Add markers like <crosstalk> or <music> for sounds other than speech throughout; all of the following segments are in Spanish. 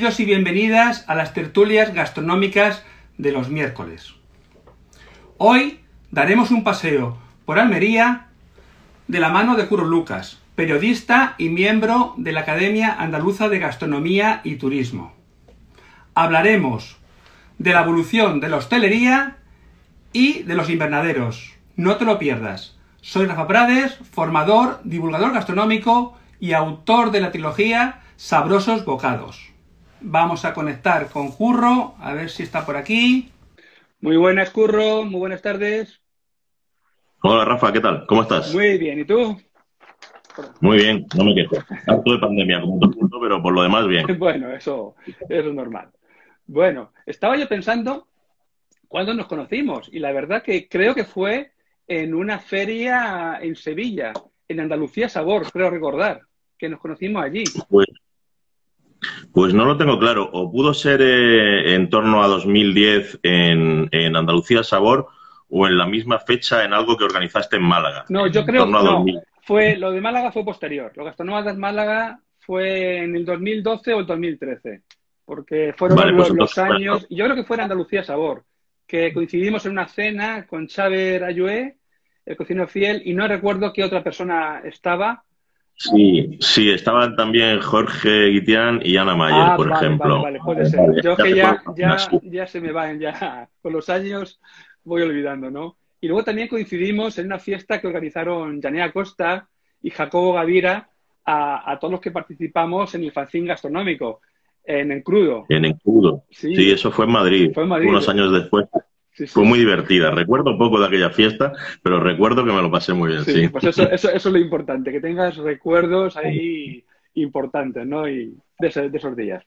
y bienvenidas a las tertulias gastronómicas de los miércoles. Hoy daremos un paseo por Almería de la mano de Curro Lucas, periodista y miembro de la Academia Andaluza de Gastronomía y Turismo. Hablaremos de la evolución de la hostelería y de los invernaderos. No te lo pierdas. Soy Rafa Prades, formador, divulgador gastronómico y autor de la trilogía Sabrosos Bocados. Vamos a conectar con Curro, a ver si está por aquí. Muy buenas, Curro, muy buenas tardes. Hola, Rafa, ¿qué tal? ¿Cómo estás? Muy bien, ¿y tú? Muy bien, no me quejo. Harto de pandemia, como todo el mundo, pero por lo demás bien. <laughs> Bueno, eso, eso es normal. Bueno, estaba yo pensando cuándo nos conocimos y la verdad que creo que fue en una feria en Sevilla, en Andalucía Sabor, creo recordar, que nos conocimos allí. Pues pues no lo tengo claro. O pudo ser eh, en torno a 2010 en, en, Andalucía Sabor o en la misma fecha en algo que organizaste en Málaga. No, yo creo que no. Fue, lo de Málaga fue posterior. Lo Gastronómicas de Málaga fue en el 2012 o el 2013. Porque fueron los, pues los, años. Y yo creo que fue en Andalucía Sabor. Que coincidimos en una cena con Xaver Ayué, el cocinero fiel, y no recuerdo qué otra persona estaba Sí, sí, estaban también Jorge Guitián y Ana Mayer, ah, por ejemplo. Vale, puede ser. Yo que ya, ya, ya se me van, ya con los años voy olvidando, ¿no? Y luego también coincidimos en una fiesta que organizaron Janea Costa y Jacobo Gavira a, a todos los que participamos en el fanzine gastronómico, en el crudo. En el crudo. Sí. sí, eso fue en Madrid, fue en Madrid. unos años después. Sí, sí, Fue muy divertida. Recuerdo poco de aquella fiesta, pero recuerdo que me lo pasé muy bien. Sí, pues eso, eso, eso, es lo importante, que tengas recuerdos ahí importantes, ¿no? Y de, de, esos días.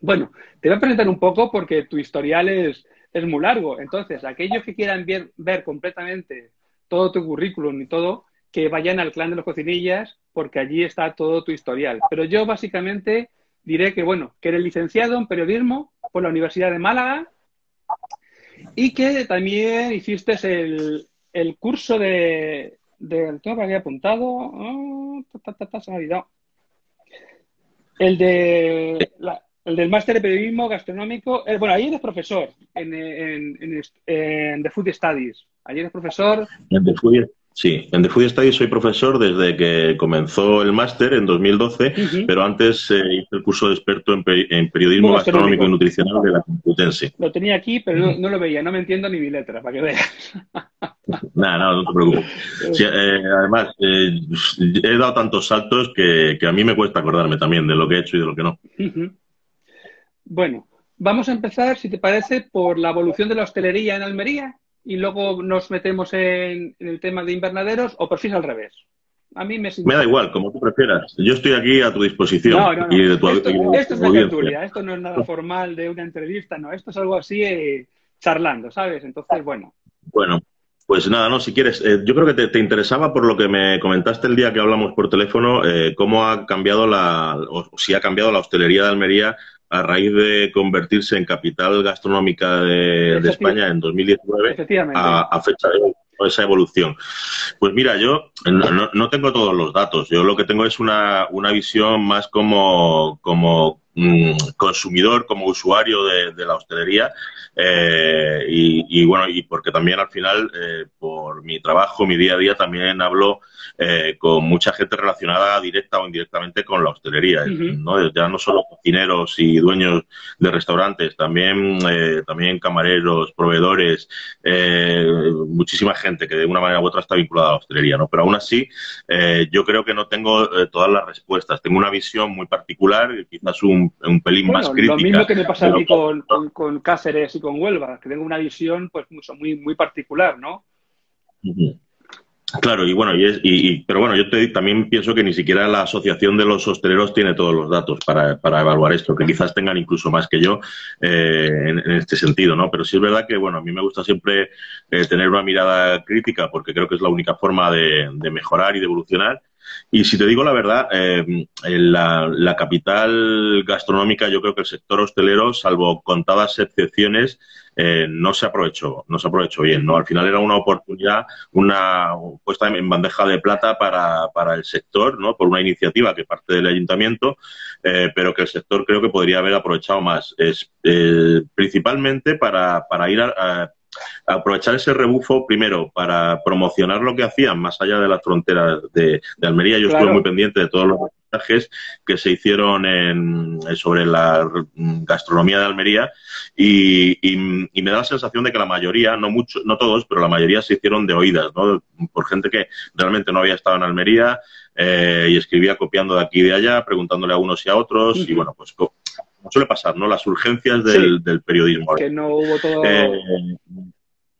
Bueno, te voy a presentar un poco porque tu historial es, es muy largo. Entonces, aquellos que quieran ver, ver completamente todo tu currículum y todo, que vayan al clan de los cocinillas, porque allí está todo tu historial. Pero yo básicamente diré que, bueno, que eres licenciado en periodismo por la Universidad de Málaga y que también hiciste el, el curso de, de tengo que había apuntado, oh, ta, ta, ta, se me ha olvidado. El de el del máster de periodismo gastronómico, eh, bueno, ahí eres profesor en, en, en, The Food Studies. Allí eres profesor. En The Food, sí, en The Food Studies soy profesor desde que comenzó el máster en 2012, uh -huh. pero antes eh, hice el curso de experto en, peri en periodismo gastronómico y nutricional de la Complutense. Lo tenía aquí, pero no, no, lo veía, no me entiendo ni mi letra, para que veas. <laughs> Nada, no, no te preocupes. Sí, eh, además, eh, he dado tantos saltos que, que, a mí me cuesta acordarme también de lo que he hecho y de lo que no. Uh -huh. Bueno, vamos a empezar, si te parece, por la evolución de la hostelería en Almería y luego nos metemos en, en el tema de invernaderos o por fin al revés. A mí me, me da igual, como tú prefieras. Yo estoy aquí a tu disposición. No, no, no. Y de tu, esto, y esto es una tertulia, esto no es nada formal de una entrevista, no. Esto es algo así eh, charlando, ¿sabes? Entonces, bueno. Bueno, pues nada, no, si quieres, eh, yo creo que te, te, interesaba por lo que me comentaste el día que hablamos por teléfono, eh, cómo ha cambiado la, o si ha cambiado la hostelería de Almería a raíz de convertirse en capital gastronómica de, de España en 2019 a, a, fecha de esa evolución. Pues mira, yo no, no, tengo todos los datos. Yo lo que tengo es una, una visión más como, como mmm, consumidor, como usuario de, de la hostelería. Eh, y, y, bueno, y porque también al final, eh, por mi trabajo, mi día a día, también hablo eh, con mucha gente relacionada directa o indirectamente con la hostelería. Uh -huh. ¿no? Ya no solo cocineros y dueños de restaurantes, también, eh, también camareros, proveedores, eh, muchísima gente que de una manera u otra está vinculada a la hostelería. ¿no? Pero aún así, yo creo que no tengo todas las respuestas. Tengo una visión muy particular, quizás un, un pelín bueno, más crítica. Lo mismo que me pasa a mí con, con, con Cáceres y con Huelva, que tengo una visión pues muy, muy particular, ¿no? Uh -huh. Claro, y bueno, y, es, y, y pero bueno, yo te, también pienso que ni siquiera la Asociación de los Hosteleros tiene todos los datos para, para evaluar esto, que quizás tengan incluso más que yo eh, en, en, este sentido, ¿no? Pero sí es verdad que, bueno, a mí me gusta siempre eh, tener una mirada crítica porque creo que es la única forma de, de mejorar y de evolucionar. Y si te digo la verdad, eh, la, capital gastronómica, yo creo que el sector hostelero, salvo contadas excepciones, eh, no se aprovechó, no se aprovechó bien, ¿no? Al final era una oportunidad, una puesta en bandeja de plata para, para el sector, ¿no? Por una iniciativa que parte del ayuntamiento, eh, pero que el sector creo que podría haber aprovechado más. Es, eh, principalmente para, para ir a, aprovechar ese rebufo primero para promocionar lo que hacían más allá de las fronteras de, Almería. Yo estuve muy pendiente de todos los reportajes que se hicieron en, sobre la gastronomía de Almería y, me da la sensación de que la mayoría, no muchos, no todos, pero la mayoría se hicieron de oídas, ¿no? por gente que realmente no había estado en Almería eh, y escribía copiando de aquí y de allá, preguntándole a unos y a otros y bueno, pues suele pasar, ¿no? Las urgencias del, periodismo. Que no hubo todo... Eh,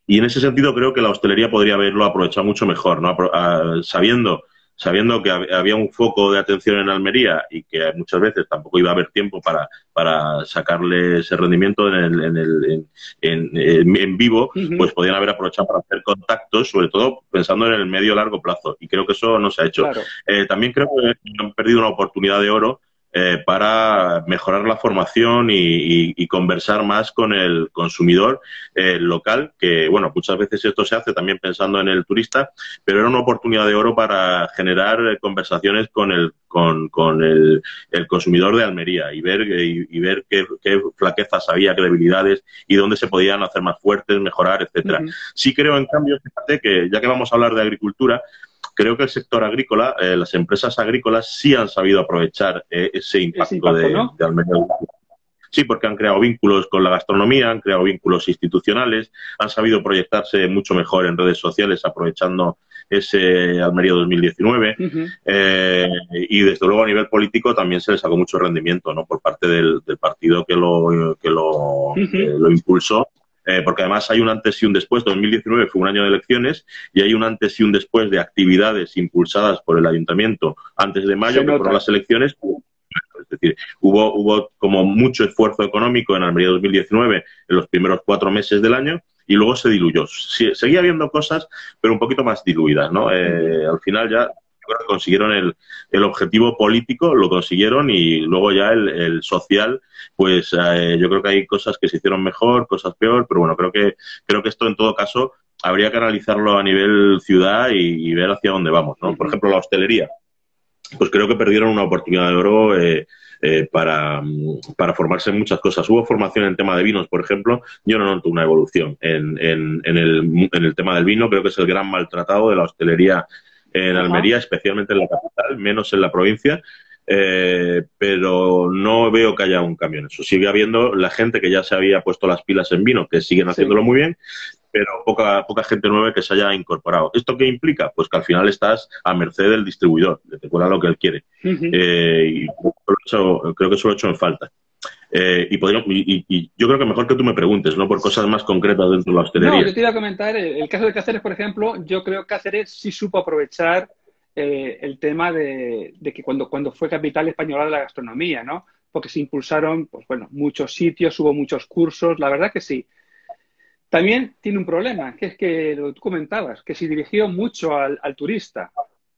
y en ese sentido creo que la hostelería podría haberlo aprovechado mucho mejor, ¿no? sabiendo, sabiendo que había un foco de atención en Almería y que muchas veces tampoco iba a haber tiempo para, para sacarle ese rendimiento en, el, en, el, en, en, vivo, pues podían haber aprovechado para hacer contactos, sobre todo pensando en el medio largo plazo. Y creo que eso no se ha hecho. Eh, también creo que han perdido una oportunidad de oro eh, para mejorar la formación y, conversar más con el consumidor eh, local, que bueno, muchas veces esto se hace también pensando en el turista, pero era una oportunidad de oro para generar eh, conversaciones con el con, con el, consumidor de Almería y ver y, ver qué, flaquezas había, qué debilidades y dónde se podían hacer más fuertes, mejorar, etcétera. Sí creo, en cambio, fíjate que ya que vamos a hablar de agricultura, creo que el sector agrícola, eh, las empresas agrícolas sí han sabido aprovechar eh, ese impacto, de, Almería. Sí, porque han creado vínculos con la gastronomía, han creado vínculos institucionales, han sabido proyectarse mucho mejor en redes sociales aprovechando ese Almería 2019 eh, y desde luego a nivel político también se les sacó mucho rendimiento ¿no? por parte del, partido que lo, que lo, lo impulsó eh, porque además hay un antes y un después. 2019 fue un año de elecciones y hay un antes y un después de actividades impulsadas por el ayuntamiento antes de mayo, que fueron las elecciones. Es decir, hubo, hubo como mucho esfuerzo económico en Almería 2019 en los primeros cuatro meses del año y luego se diluyó. seguía habiendo cosas, pero un poquito más diluidas, ¿no? Eh, al final ya consiguieron el, el, objetivo político, lo consiguieron y luego ya el, el social, pues eh, yo creo que hay cosas que se hicieron mejor, cosas peor, pero bueno, creo que, creo que esto en todo caso habría que analizarlo a nivel ciudad y, ver hacia dónde vamos, ¿no? Por ejemplo, la hostelería. Pues creo que perdieron una oportunidad de oro eh, eh, para, para, formarse en muchas cosas. Hubo formación en tema de vinos, por ejemplo. Yo no noto una evolución en, en, en, el, en el tema del vino. Creo que es el gran maltratado de la hostelería en Almería, especialmente en la capital, menos en la provincia. Eh, pero no veo que haya un cambio en eso. Sigue habiendo la gente que ya se había puesto las pilas en vino, que siguen haciéndolo muy bien, pero poca, poca gente nueva que se haya incorporado. ¿Esto qué implica? Pues que al final estás a merced del distribuidor, de te lo que él quiere. Eh, y creo que eso lo he hecho en falta. Eh, y, y, yo creo que mejor que tú me preguntes, ¿no? Por cosas más concretas dentro de la hostelería. No, yo te iba a comentar, eh, el caso de Cáceres, por ejemplo, yo creo que Cáceres sí supo aprovechar eh, el tema de, que cuando, cuando fue capital española de la gastronomía, ¿no? Porque se impulsaron, pues bueno, muchos sitios, hubo muchos cursos, la verdad que sí. También tiene un problema, que es que lo que tú comentabas, que se dirigió mucho al, al turista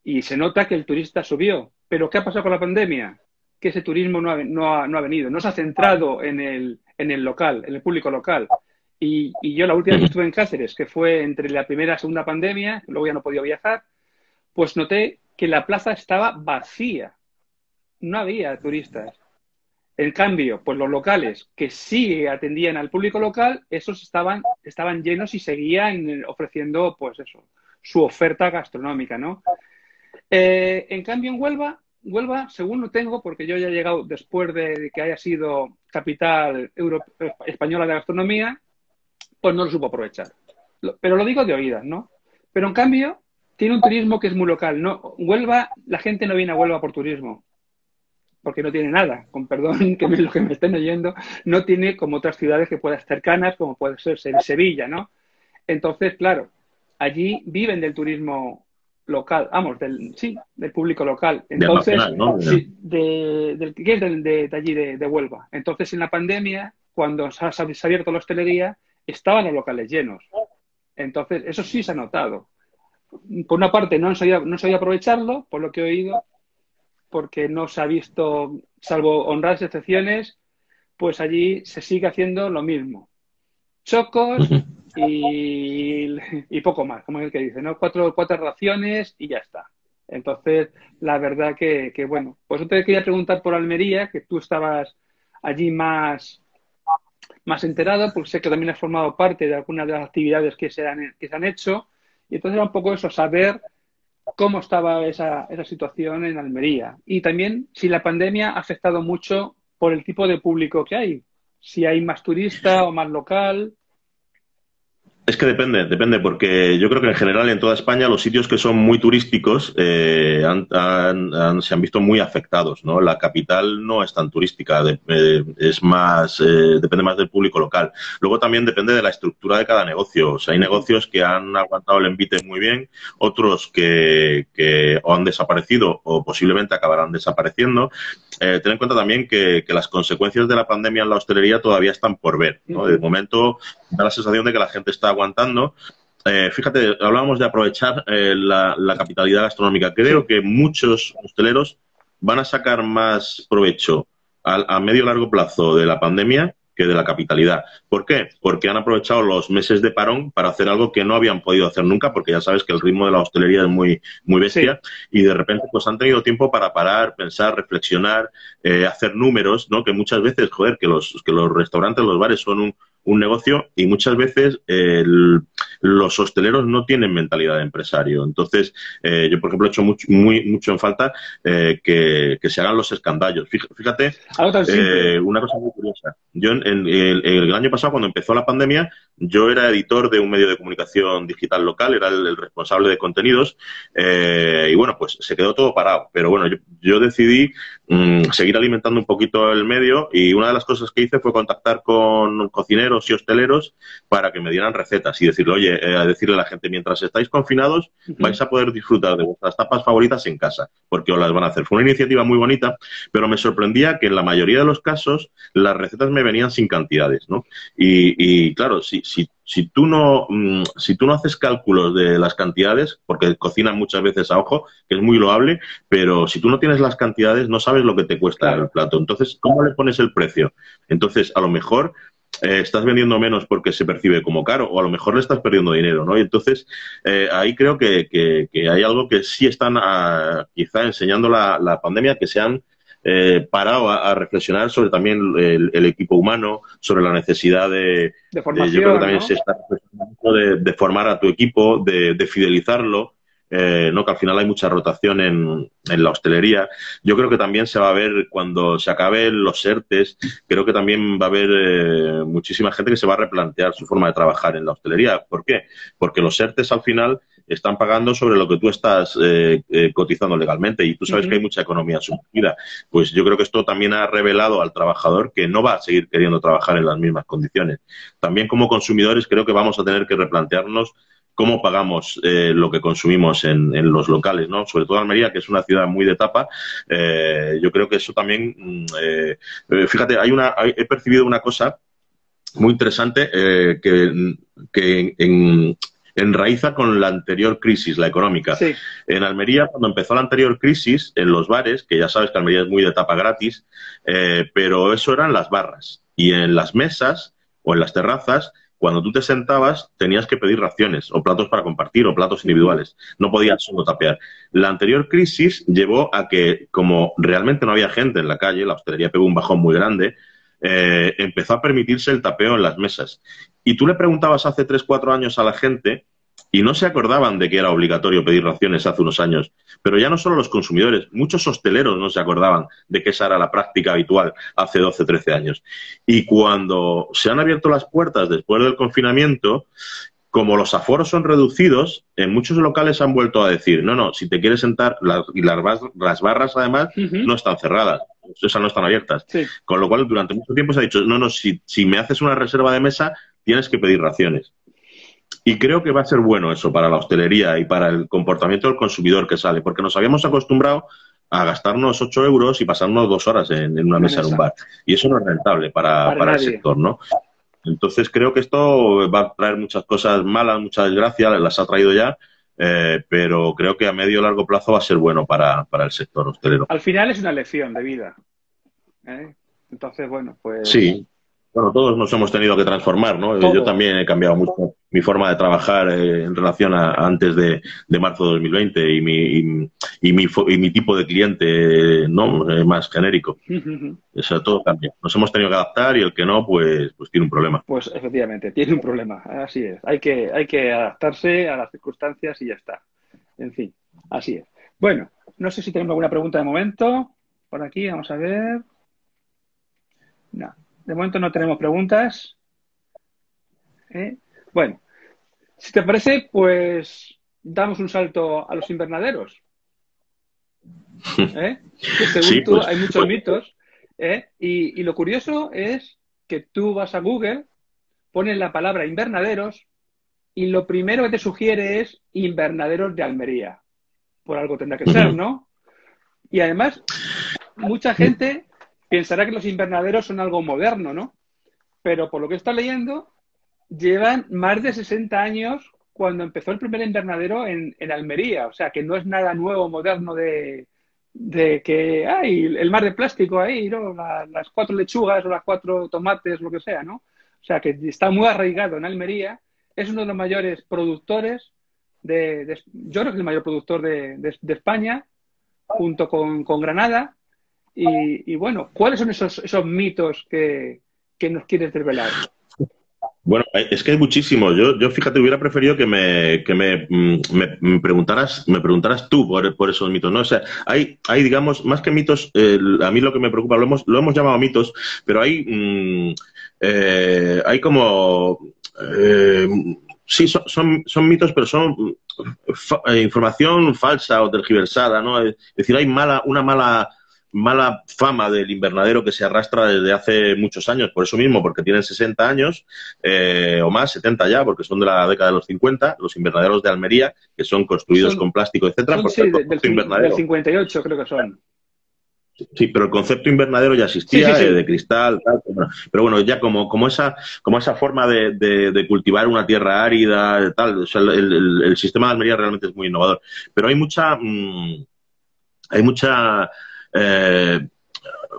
y se nota que el turista subió. Pero ¿qué ha pasado con la pandemia? Que ese turismo no ha, no ha, no ha venido, no se ha centrado en el, en el local, en el público local. Y, y, yo la última vez que estuve en Cáceres, que fue entre la primera y segunda pandemia, luego ya no podía viajar, pues noté que la plaza estaba vacía. No había turistas. En cambio, pues los locales que sí atendían al público local, esos estaban, estaban llenos y seguían ofreciendo, pues eso, su oferta gastronómica, ¿no? Eh, en cambio, en Huelva Huelva, según lo tengo, porque yo ya he llegado después de que haya sido capital española de gastronomía, pues no lo supo aprovechar. Pero lo digo de oídas, ¿no? Pero en cambio, tiene un turismo que es muy local. ¿no? Huelva, la gente no viene a Huelva por turismo, porque no tiene nada, con perdón <laughs> que me, lo que me estén oyendo, no tiene como otras ciudades que puedan cercanas, como puede ser Sevilla, ¿no? Entonces, claro, allí viven del turismo local, vamos, del, sí, del público local. Entonces, de, del, que es de, allí, de, Huelva. Entonces, en la pandemia, cuando se ha, abierto la hostelería, estaban los locales llenos. Entonces, eso sí se ha notado. por una parte, no sabía, no sabía aprovecharlo, por lo que he oído, porque no se ha visto, salvo honradas excepciones, pues allí se sigue haciendo lo mismo. Chocos y, y poco más, como es el que dice, ¿no? Cuatro, cuatro raciones y ya está. Entonces, la verdad que, bueno, pues yo te quería preguntar por Almería, que tú estabas allí más, más enterado, porque sé que también has formado parte de algunas de las actividades que se han, que se han hecho. Y entonces era un poco eso, saber cómo estaba esa, esa situación en Almería. Y también si la pandemia ha afectado mucho por el tipo de público que hay. Si hay más turista o más local. Es que depende, depende, porque yo creo que en general en toda España los sitios que son muy turísticos eh, se han visto muy afectados, ¿no? La capital no es tan turística, eh, es más, eh, depende más del público local. Luego también depende de la estructura de cada negocio. O sea, hay negocios que han aguantado el envite muy bien, otros que, que o han desaparecido o posiblemente acabarán desapareciendo. ten en cuenta también que, que, las consecuencias de la pandemia en la hostelería todavía están por ver, ¿no? De momento da la sensación de que la gente está aguantando. Eh, fíjate, hablábamos de aprovechar eh, la, capitalidad gastronómica. Creo que muchos hosteleros van a sacar más provecho a, a medio largo plazo de la pandemia que de la capitalidad. ¿Por qué? Porque han aprovechado los meses de parón para hacer algo que no habían podido hacer nunca, porque ya sabes que el ritmo de la hostelería es muy, muy bestia, y de repente pues han tenido tiempo para parar, pensar, reflexionar, eh, hacer números, ¿no? Que muchas veces, joder, que los, que los restaurantes, los bares son un, un negocio y muchas veces los hosteleros no tienen mentalidad de empresario. Entonces, eh, yo, por ejemplo, he hecho mucho, muy, mucho en falta eh, que, se hagan los escandallos. Fíjate, eh, una cosa muy curiosa. Yo, en, el, año pasado, cuando empezó la pandemia, yo era editor de un medio de comunicación digital local, era el, responsable de contenidos y, bueno, pues se quedó todo parado. Pero bueno, yo, decidí mm, seguir alimentando un poquito el medio y una de las cosas que hice fue contactar con cocineros y hosteleros para que me dieran recetas y decirle, oye, eh, decirle a la gente, mientras estáis confinados, vais a poder disfrutar de vuestras tapas favoritas en casa, porque os las van a hacer. Fue una iniciativa muy bonita, pero me sorprendía que en la mayoría de los casos las recetas me venían sin cantidades, ¿no? Y, claro, si, si, si tú no mm, si tú no haces cálculos de las cantidades, porque cocinan muchas veces a ojo, que es muy loable, pero si tú no tienes las cantidades, no sabes lo que te cuesta el plato. Entonces, ¿cómo le pones el precio? Entonces, a lo mejor eh, estás vendiendo menos porque se percibe como caro o a lo mejor le estás perdiendo dinero, ¿no? Y entonces eh, ahí creo que, hay algo que sí están ah, quizá enseñando la, pandemia, que se han eh, parado a, reflexionar sobre también el, equipo humano, sobre la necesidad de, de formación, yo creo que también se está de, de, formar a tu equipo, de, de fidelizarlo eh, ¿no? que al final hay mucha rotación en, en, la hostelería. Yo creo que también se va a ver cuando se acaben los ERTES, creo que también va a haber eh, muchísima gente que se va a replantear su forma de trabajar en la hostelería. ¿Por qué? Porque los ERTES al final están pagando sobre lo que tú estás eh, cotizando legalmente y tú sabes que hay mucha economía sumergida. Pues yo creo que esto también ha revelado al trabajador que no va a seguir queriendo trabajar en las mismas condiciones. También como consumidores creo que vamos a tener que replantearnos cómo pagamos eh, lo que consumimos en, los locales, ¿no? Sobre todo Almería, que es una ciudad muy de tapa, eh, yo creo que eso también, mm, eh, fíjate, hay una, he percibido una cosa muy interesante que, que en, enraiza con la anterior crisis, la económica. En Almería, cuando empezó la anterior crisis, en los bares, que ya sabes que Almería es muy de tapa gratis, pero eso eran las barras. Y en las mesas o en las terrazas cuando tú te sentabas tenías que pedir raciones o platos para compartir o platos individuales. No podías solo tapear. La anterior crisis llevó a que, como realmente no había gente en la calle, la hostelería pegó un bajón muy grande, eh, empezó a permitirse el tapeo en las mesas. Y tú le preguntabas hace 3, 4 años a la gente y no se acordaban de que era obligatorio pedir raciones hace unos años. Pero ya no solo los consumidores, muchos hosteleros no se acordaban de que esa era la práctica habitual hace 12, 13 años. Y cuando se han abierto las puertas después del confinamiento, como los aforos son reducidos, en muchos locales han vuelto a decir, no, no, si te quieres sentar, las, y las, las barras además no están cerradas, esas no están abiertas. Con lo cual, durante mucho tiempo se ha dicho, no, no, si, si me haces una reserva de mesa, tienes que pedir raciones. Y creo que va a ser bueno eso para la hostelería y para el comportamiento del consumidor que sale, porque nos habíamos acostumbrado a gastarnos 8 euros y pasarnos dos horas en, una mesa en un bar. Y eso no es rentable para, para, el sector, ¿no? Entonces creo que esto va a traer muchas cosas malas, muchas desgracias, las ha traído ya, eh, pero creo que a medio o largo plazo va a ser bueno para, para el sector hostelero. Al final es una lección de vida. ¿eh? Entonces, bueno, pues... Sí, bueno, todos nos hemos tenido que transformar, ¿no? Yo también he cambiado mucho mi forma de trabajar eh, en relación a antes de, marzo de 2020 y mi, y, y, mi, y mi tipo de cliente no eh, más genérico. <laughs> Eso todo cambia. Nos hemos tenido que adaptar y el que no, pues, pues tiene un problema. Pues efectivamente, tiene un problema. Así es. Hay que, hay que adaptarse a las circunstancias y ya está. En fin, así es. Bueno, no sé si tenemos alguna pregunta de momento. Por aquí, vamos a ver. No. De momento no tenemos preguntas. ¿Eh? Bueno, si te parece, pues damos un salto a los invernaderos. ¿Eh? según tú, pues, hay muchos pues. mitos. ¿eh? Y, lo curioso es que tú vas a Google, pones la palabra invernaderos y lo primero que te sugiere es invernaderos de Almería. Por algo tendrá que ser, ¿no? Y además, mucha gente pensará que los invernaderos son algo moderno, ¿no? Pero por lo que está leyendo, llevan más de 60 años cuando empezó el primer invernadero en, Almería. O sea, que no es nada nuevo, moderno de, que hay el mar de plástico ahí, ¿no? las cuatro lechugas o las cuatro tomates, lo que sea, ¿no? O sea, que está muy arraigado en Almería. Es uno de los mayores productores de, yo creo que es el mayor productor de, España, junto con Granada. Y, bueno, ¿cuáles son esos, esos mitos que, nos quieres desvelar? Bueno, es que hay muchísimos. Yo, yo fíjate, hubiera preferido que me, que me, mm, me, preguntaras, me preguntaras tú por, por, esos mitos, ¿no? O sea, hay, hay digamos, más que mitos, a mí lo que me preocupa, lo hemos, lo hemos llamado mitos, pero hay, mm, eh, hay como, eh, sí, son, son, mitos, pero son eh, información falsa o tergiversada, ¿no? Es decir, hay mala, una mala mala fama del invernadero que se arrastra desde hace muchos años, por eso mismo, porque tienen 60 años eh, o más, 70 ya, porque son de la década de los 50, los invernaderos de Almería, que son construidos con plástico, etcétera. sí, del, 58 creo que son. Sí, pero el concepto invernadero ya existía, eh, de cristal, tal, pero bueno, ya como, como esa, como esa forma de, cultivar una tierra árida, tal, el, sistema de Almería realmente es muy innovador. Pero hay mucha, mm, hay mucha eh,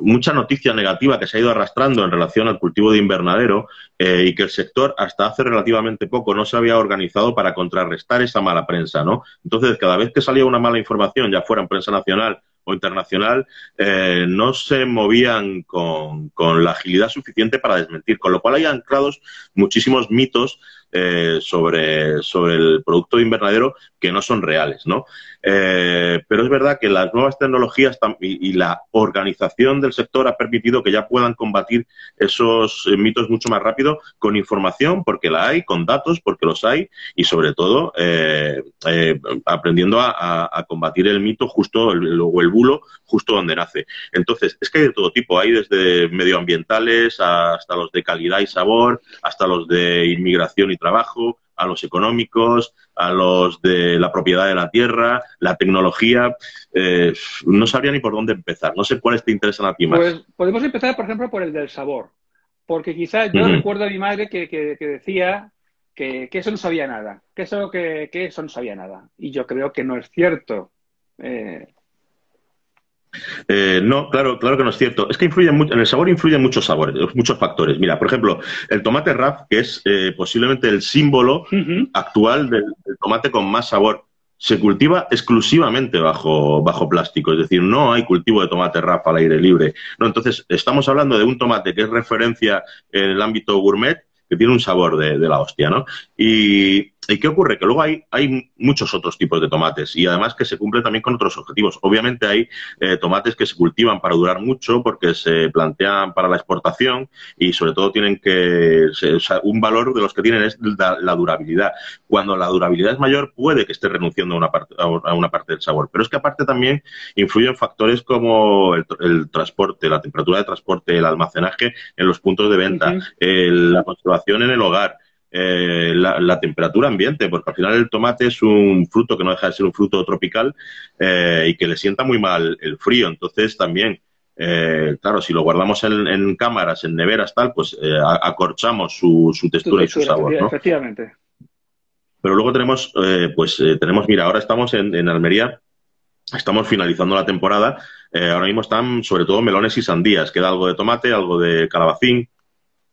mucha noticia negativa que se ha ido arrastrando en relación al cultivo de invernadero eh, y que el sector hasta hace relativamente poco no se había organizado para contrarrestar esa mala prensa, ¿no? Entonces, cada vez que salía una mala información, ya fuera en prensa nacional o internacional, eh, no se movían con, con, la agilidad suficiente para desmentir, con lo cual hay anclados muchísimos mitos eh, sobre, sobre el producto de invernadero que no son reales, ¿no? Eh, pero es verdad que las nuevas tecnologías y, la organización del sector ha permitido que ya puedan combatir esos eh, mitos mucho más rápido con información, porque la hay, con datos, porque los hay, y sobre todo aprendiendo a, combatir el mito justo, o el bulo, justo donde nace. Entonces, es que hay de todo tipo, hay desde medioambientales hasta los de calidad y sabor, hasta los de inmigración y trabajo, a los económicos, a los de la propiedad de la tierra, la tecnología. Eh, no sabría ni por dónde empezar. No sé cuáles te interesan a ti más. Pues podemos empezar, por ejemplo, por el del sabor. Porque quizás yo recuerdo a mi madre que, decía que, eso no sabía nada, que eso, que, eso no sabía nada. Y yo creo que no es cierto. Eh, eh, no, claro, claro que no es cierto. Es que influye mucho, en el sabor influyen muchos sabores, muchos factores. Mira, por ejemplo, el tomate RAF, que es eh, posiblemente el símbolo actual del, tomate con más sabor, se cultiva exclusivamente bajo, bajo plástico. Es decir, no hay cultivo de tomate RAF al aire libre. No, entonces, estamos hablando de un tomate que es referencia en el ámbito gourmet, que tiene un sabor de, de la hostia, ¿no? Y, ¿Y qué ocurre? Que luego hay, hay muchos otros tipos de tomates y además que se cumplen también con otros objetivos. Obviamente hay eh, tomates que se cultivan para durar mucho porque se plantean para la exportación y sobre todo tienen que... un valor de los que tienen es la, durabilidad. Cuando la durabilidad es mayor puede que esté renunciando a una, parte, a una parte del sabor. Pero es que aparte también influyen factores como el, transporte, la temperatura de transporte, el almacenaje en los puntos de venta, la conservación en el hogar. Eh, la, temperatura ambiente, porque al final el tomate es un fruto que no deja de ser un fruto tropical eh, y que le sienta muy mal el frío. Entonces también, eh, claro, si lo guardamos en, cámaras, en neveras, tal, pues acorchamos su, textura y su sabor. Efectivamente. Pero luego tenemos, pues tenemos, mira, ahora estamos en, en Almería, estamos finalizando la temporada. Eh, ahora mismo están sobre todo melones y sandías. Queda algo de tomate, algo de calabacín,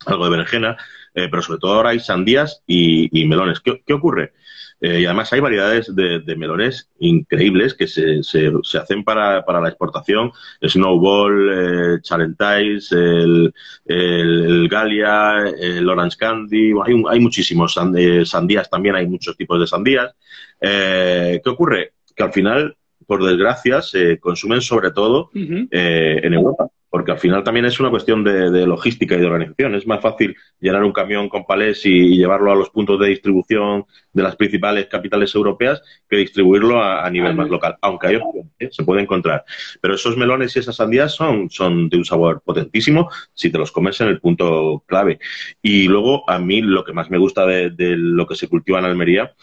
algo de berenjena, eh, pero sobre todo ahora hay sandías y, melones. ¿Qué, qué ocurre? Eh, y además hay variedades de, melones increíbles que se, se, hacen para, para, la exportación. Snowball, eh, Charentais, el, el, Galia, el Orange Candy. Hay, hay muchísimos sandías también, hay muchos tipos de sandías. Eh, ¿Qué ocurre? Que al final, por desgracia, se consumen sobre todo uh -huh. en Europa porque al final también es una cuestión de, de, logística y de organización. Es más fácil llenar un camión con palés y, y, llevarlo a los puntos de distribución de las principales capitales europeas que distribuirlo a, a nivel más local, aunque hay opciones, ¿eh? se puede encontrar. Pero esos melones y esas sandías son, son de un sabor potentísimo si te los comes en el punto clave. Y luego, a mí lo que más me gusta de, de lo que se cultiva en Almería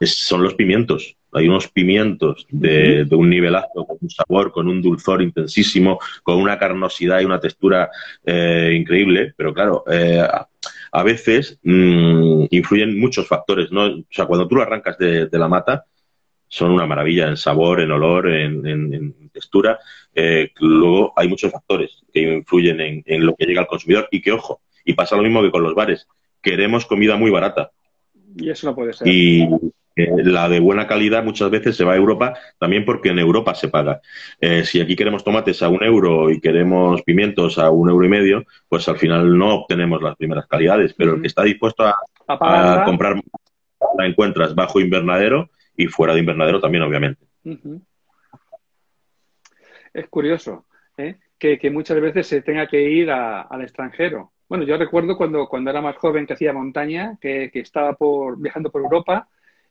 es, son los pimientos hay unos pimientos de, de, un nivelazo, con un sabor, con un dulzor intensísimo, con una carnosidad y una textura eh, increíble, pero claro, eh, a veces mmm, influyen muchos factores, ¿no? O sea, cuando tú lo arrancas de, de la mata, son una maravilla en sabor, en olor, en, en, en textura. Eh, luego hay muchos factores que influyen en, en, lo que llega al consumidor y que, ojo, y pasa lo mismo que con los bares, queremos comida muy barata. Y eso no puede ser. Y, la de buena calidad muchas veces se va a Europa también porque en Europa se paga. Eh, si aquí queremos tomates a un euro y queremos pimientos a un euro y medio, pues al final no obtenemos las primeras calidades. Pero el que está dispuesto a, a, a, comprar la encuentras bajo invernadero y fuera de invernadero también, obviamente. Uh -huh. Es curioso ¿eh? que, que, muchas veces se tenga que ir a, al extranjero. Bueno, yo recuerdo cuando, cuando era más joven que hacía montaña, que, que estaba por, viajando por Europa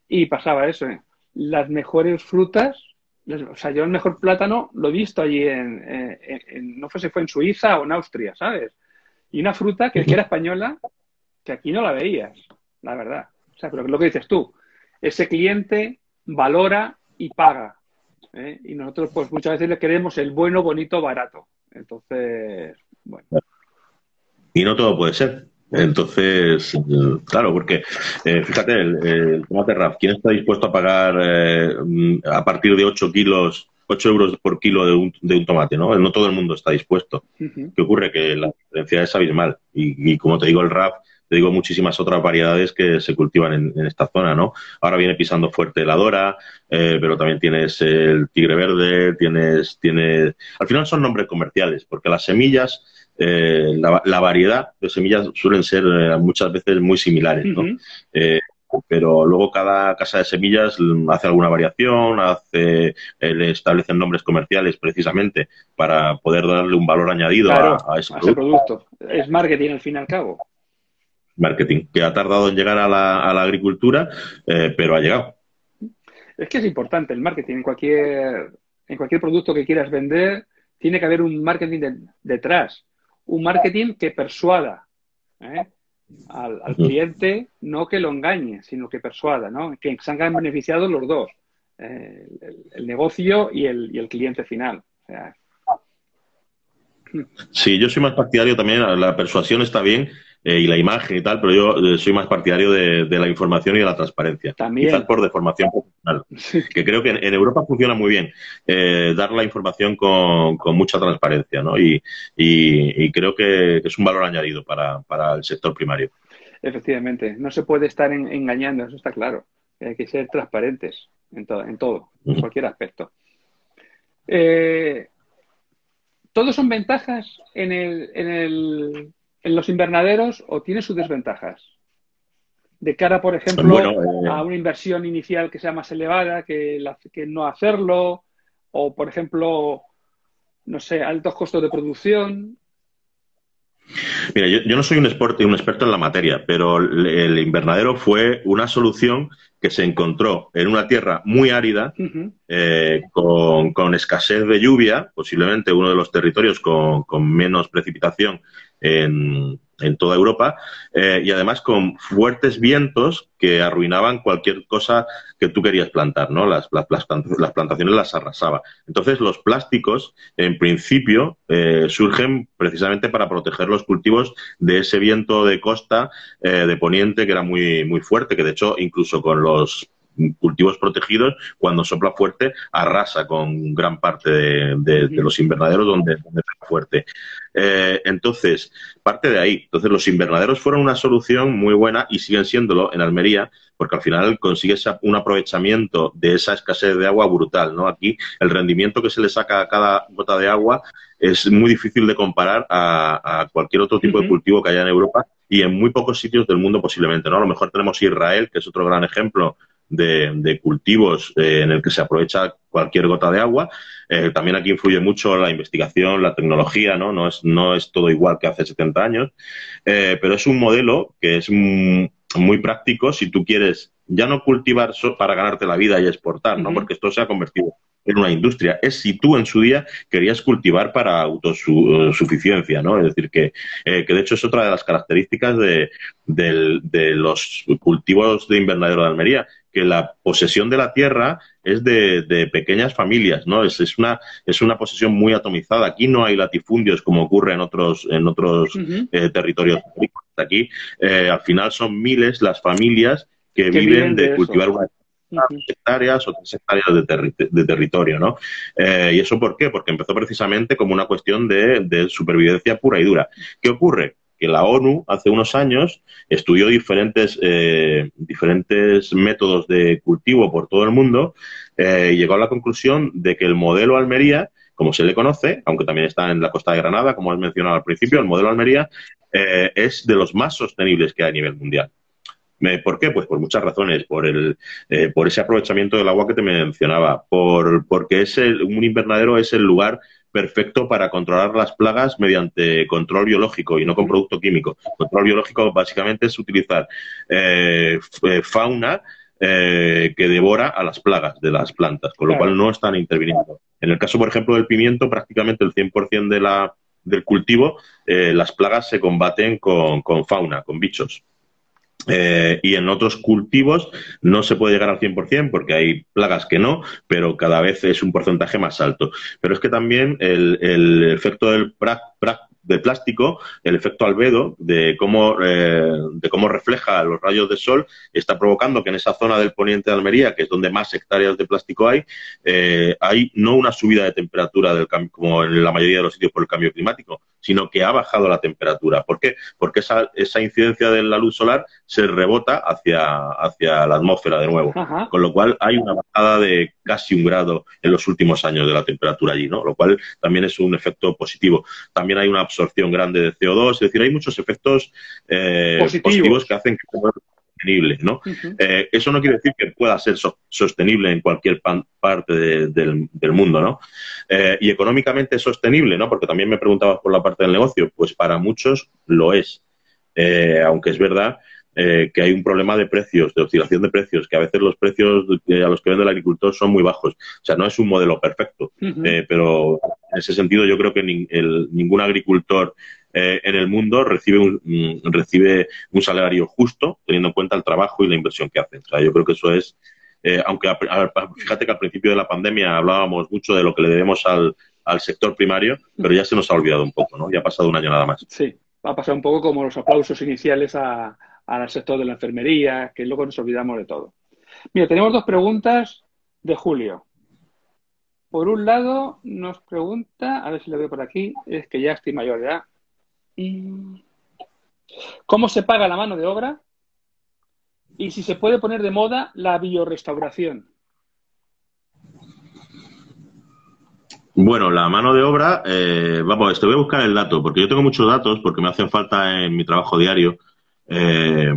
y pasaba eso. ¿eh? Las mejores frutas, o sea, yo el mejor plátano lo he visto allí en, en, en, no sé si fue en Suiza o en Austria, ¿sabes? Y una fruta que, que era española, que aquí no la veías, la verdad. O sea, pero lo que dices tú, ese cliente valora y paga. ¿eh? Y nosotros, pues muchas veces le queremos el bueno, bonito, barato. Entonces, bueno. Y no todo puede ser. Entonces, claro, porque eh, fíjate, el, el, tomate RAF, ¿quién está dispuesto a pagar eh, a partir de 8 kilos, 8 euros por kilo de un, de un tomate? ¿no? no todo el mundo está dispuesto. Uh -huh. ¿Qué ocurre? Que la diferencia es abismal. Y, y, como te digo, el RAF, te digo muchísimas otras variedades que se cultivan en, en esta zona, ¿no? Ahora viene pisando fuerte la Dora, eh, pero también tienes el tigre verde, tienes, tienes... Al final son nombres comerciales, porque las semillas eh, la, la, variedad de semillas suelen ser eh, muchas veces muy similares, ¿no? Uh -huh. eh, pero luego cada casa de semillas hace alguna variación, hace, le establecen nombres comerciales precisamente para poder darle un valor añadido claro, a, a, ese, a producto. Es marketing al fin y al cabo. Marketing, que ha tardado en llegar a la, a la agricultura, pero ha llegado. Es que es importante el marketing en cualquier, en cualquier producto que quieras vender, tiene que haber un marketing de, detrás un marketing que persuada ¿eh? al, al, cliente, no que lo engañe, sino que persuada, ¿no? que se han beneficiado los dos, eh, el, el, negocio y el, y el cliente final. O sea, Sí, yo soy más partidario también, la persuasión está bien eh, y la imagen y tal, pero yo eh, soy más partidario de, de, la información y de la transparencia. También. Quizás por deformación profesional. Sí. Que creo que en, en, Europa funciona muy bien eh, dar la información con, con mucha transparencia, ¿no? Y, y, y creo que, es un valor añadido para, para, el sector primario. Efectivamente, no se puede estar en, engañando, eso está claro. Hay que ser transparentes en, to en todo, en cualquier aspecto. Eh, ¿Todos son ventajas en, el, en, el, en los invernaderos o tiene sus desventajas? De cara, por ejemplo, bueno, eh... a una inversión inicial que sea más elevada que, la, que no hacerlo, o, por ejemplo, no sé, altos costos de producción. Mira, yo, yo, no soy un experto, un experto en la materia, pero el invernadero fue una solución que se encontró en una tierra muy árida, uh -huh. eh, con, con, escasez de lluvia, posiblemente uno de los territorios con, con menos precipitación en, toda Europa, eh, y además con fuertes vientos que arruinaban cualquier cosa que tú querías plantar, ¿no? Las, las, las plantaciones las arrasaba. Entonces, los plásticos, en principio, eh, surgen precisamente para proteger los cultivos de ese viento de costa eh, de poniente que era muy, muy fuerte, que de hecho, incluso con los cultivos protegidos, cuando sopla fuerte, arrasa con gran parte de, los invernaderos donde, donde está fuerte. Eh, entonces, parte de ahí. Entonces, los invernaderos fueron una solución muy buena y siguen siéndolo en Almería, porque al final consigues un aprovechamiento de esa escasez de agua brutal, ¿no? Aquí el rendimiento que se le saca a cada gota de agua es muy difícil de comparar a, cualquier otro tipo de cultivo que haya en Europa y en muy pocos sitios del mundo posiblemente, ¿no? A lo mejor tenemos Israel, que es otro gran ejemplo de, cultivos eh, en el que se aprovecha cualquier gota de agua. Eh, también aquí influye mucho la investigación, la tecnología, ¿no? No es, no es todo igual que hace 70 años, eh, pero es un modelo que es muy práctico si tú quieres ya no cultivar para ganarte la vida y exportar, ¿no? Porque esto se ha convertido en una industria. Es si tú en su día querías cultivar para autosuficiencia, ¿no? Es decir, que, que de hecho es otra de las características de, de los cultivos de invernadero de Almería, que la posesión de la tierra es de, pequeñas familias, ¿no? Es, es, una, es una posesión muy atomizada. Aquí no hay latifundios como ocurre en otros, en otros eh, territorios. Aquí, eh, al final, son miles las familias que, viven, de, cultivar unas hectáreas o tres hectáreas de, territorio, ¿no? Eh, ¿Y eso por qué? Porque empezó precisamente como una cuestión de supervivencia pura y dura. ¿Qué ocurre? Que la ONU hace unos años estudió diferentes, eh, diferentes métodos de cultivo por todo el mundo eh, y llegó a la conclusión de que el modelo Almería, como se le conoce, aunque también está en la costa de Granada, como has mencionado al principio, el modelo Almería eh, es de los más sostenibles que hay a nivel mundial. ¿Por qué? Pues por muchas razones. Por, el, por ese aprovechamiento del agua que te mencionaba, por, porque es un invernadero es el lugar perfecto para controlar las plagas mediante control biológico y no con producto químico. Control biológico básicamente es utilizar eh, eh, fauna eh, que devora a las plagas de las plantas, con lo cual no están interviniendo. En el caso, por ejemplo, del pimiento, prácticamente el 100% de la, del cultivo, las plagas se combaten con, con fauna, con bichos. Eh, y en otros cultivos no se puede llegar al 100% porque hay plagas que no, pero cada vez es un porcentaje más alto. Pero es que también el, el efecto del pra, de plástico, el efecto albedo, de cómo, eh, de cómo refleja los rayos de sol, está provocando que en esa zona del poniente de Almería, que es donde más hectáreas de plástico hay, eh, hay no una subida de temperatura del como en la mayoría de los sitios por el cambio climático, sino que ha bajado la temperatura. ¿Por qué? Porque esa, esa incidencia de la luz solar se rebota hacia, hacia la atmósfera de nuevo. Con lo cual hay una bajada de casi un grado en los últimos años de la temperatura allí, ¿no? Lo cual también es un efecto positivo. También hay una absorción grande de CO2, es decir, hay muchos efectos eh, positivos. que hacen que sea sostenible, ¿no? Eh, eso no quiere decir que pueda ser sostenible en cualquier parte del, mundo, ¿no? Eh, y económicamente sostenible, ¿no? Porque también me preguntabas por la parte del negocio, pues para muchos lo es. aunque es verdad eh, que hay un problema de precios, de oscilación de precios, que a veces los precios a los que vende el agricultor son muy bajos. O sea, no es un modelo perfecto, eh, pero en ese sentido yo creo que ningún agricultor eh, en el mundo recibe un, mm, recibe un salario justo, teniendo en cuenta el trabajo y la inversión que hace. O sea, yo creo que eso es, aunque fíjate que al principio de la pandemia hablábamos mucho de lo que le debemos al, al sector primario, pero ya se nos ha olvidado un poco, ¿no? Ya ha pasado un año nada más. Sí, ha pasado un poco como los aplausos iniciales a, al sector de la enfermería, que luego nos olvidamos de todo. Mira, tenemos dos preguntas de Julio. Por un lado, nos pregunta, a ver si lo veo por aquí, es que ya estoy mayor de edad. ¿Cómo se paga la mano de obra? Y si se puede poner de moda la biorestauración. Bueno, la mano de obra, eh, vamos, te voy a buscar el dato, porque yo tengo muchos datos, porque me hacen falta en mi trabajo diario. Eh,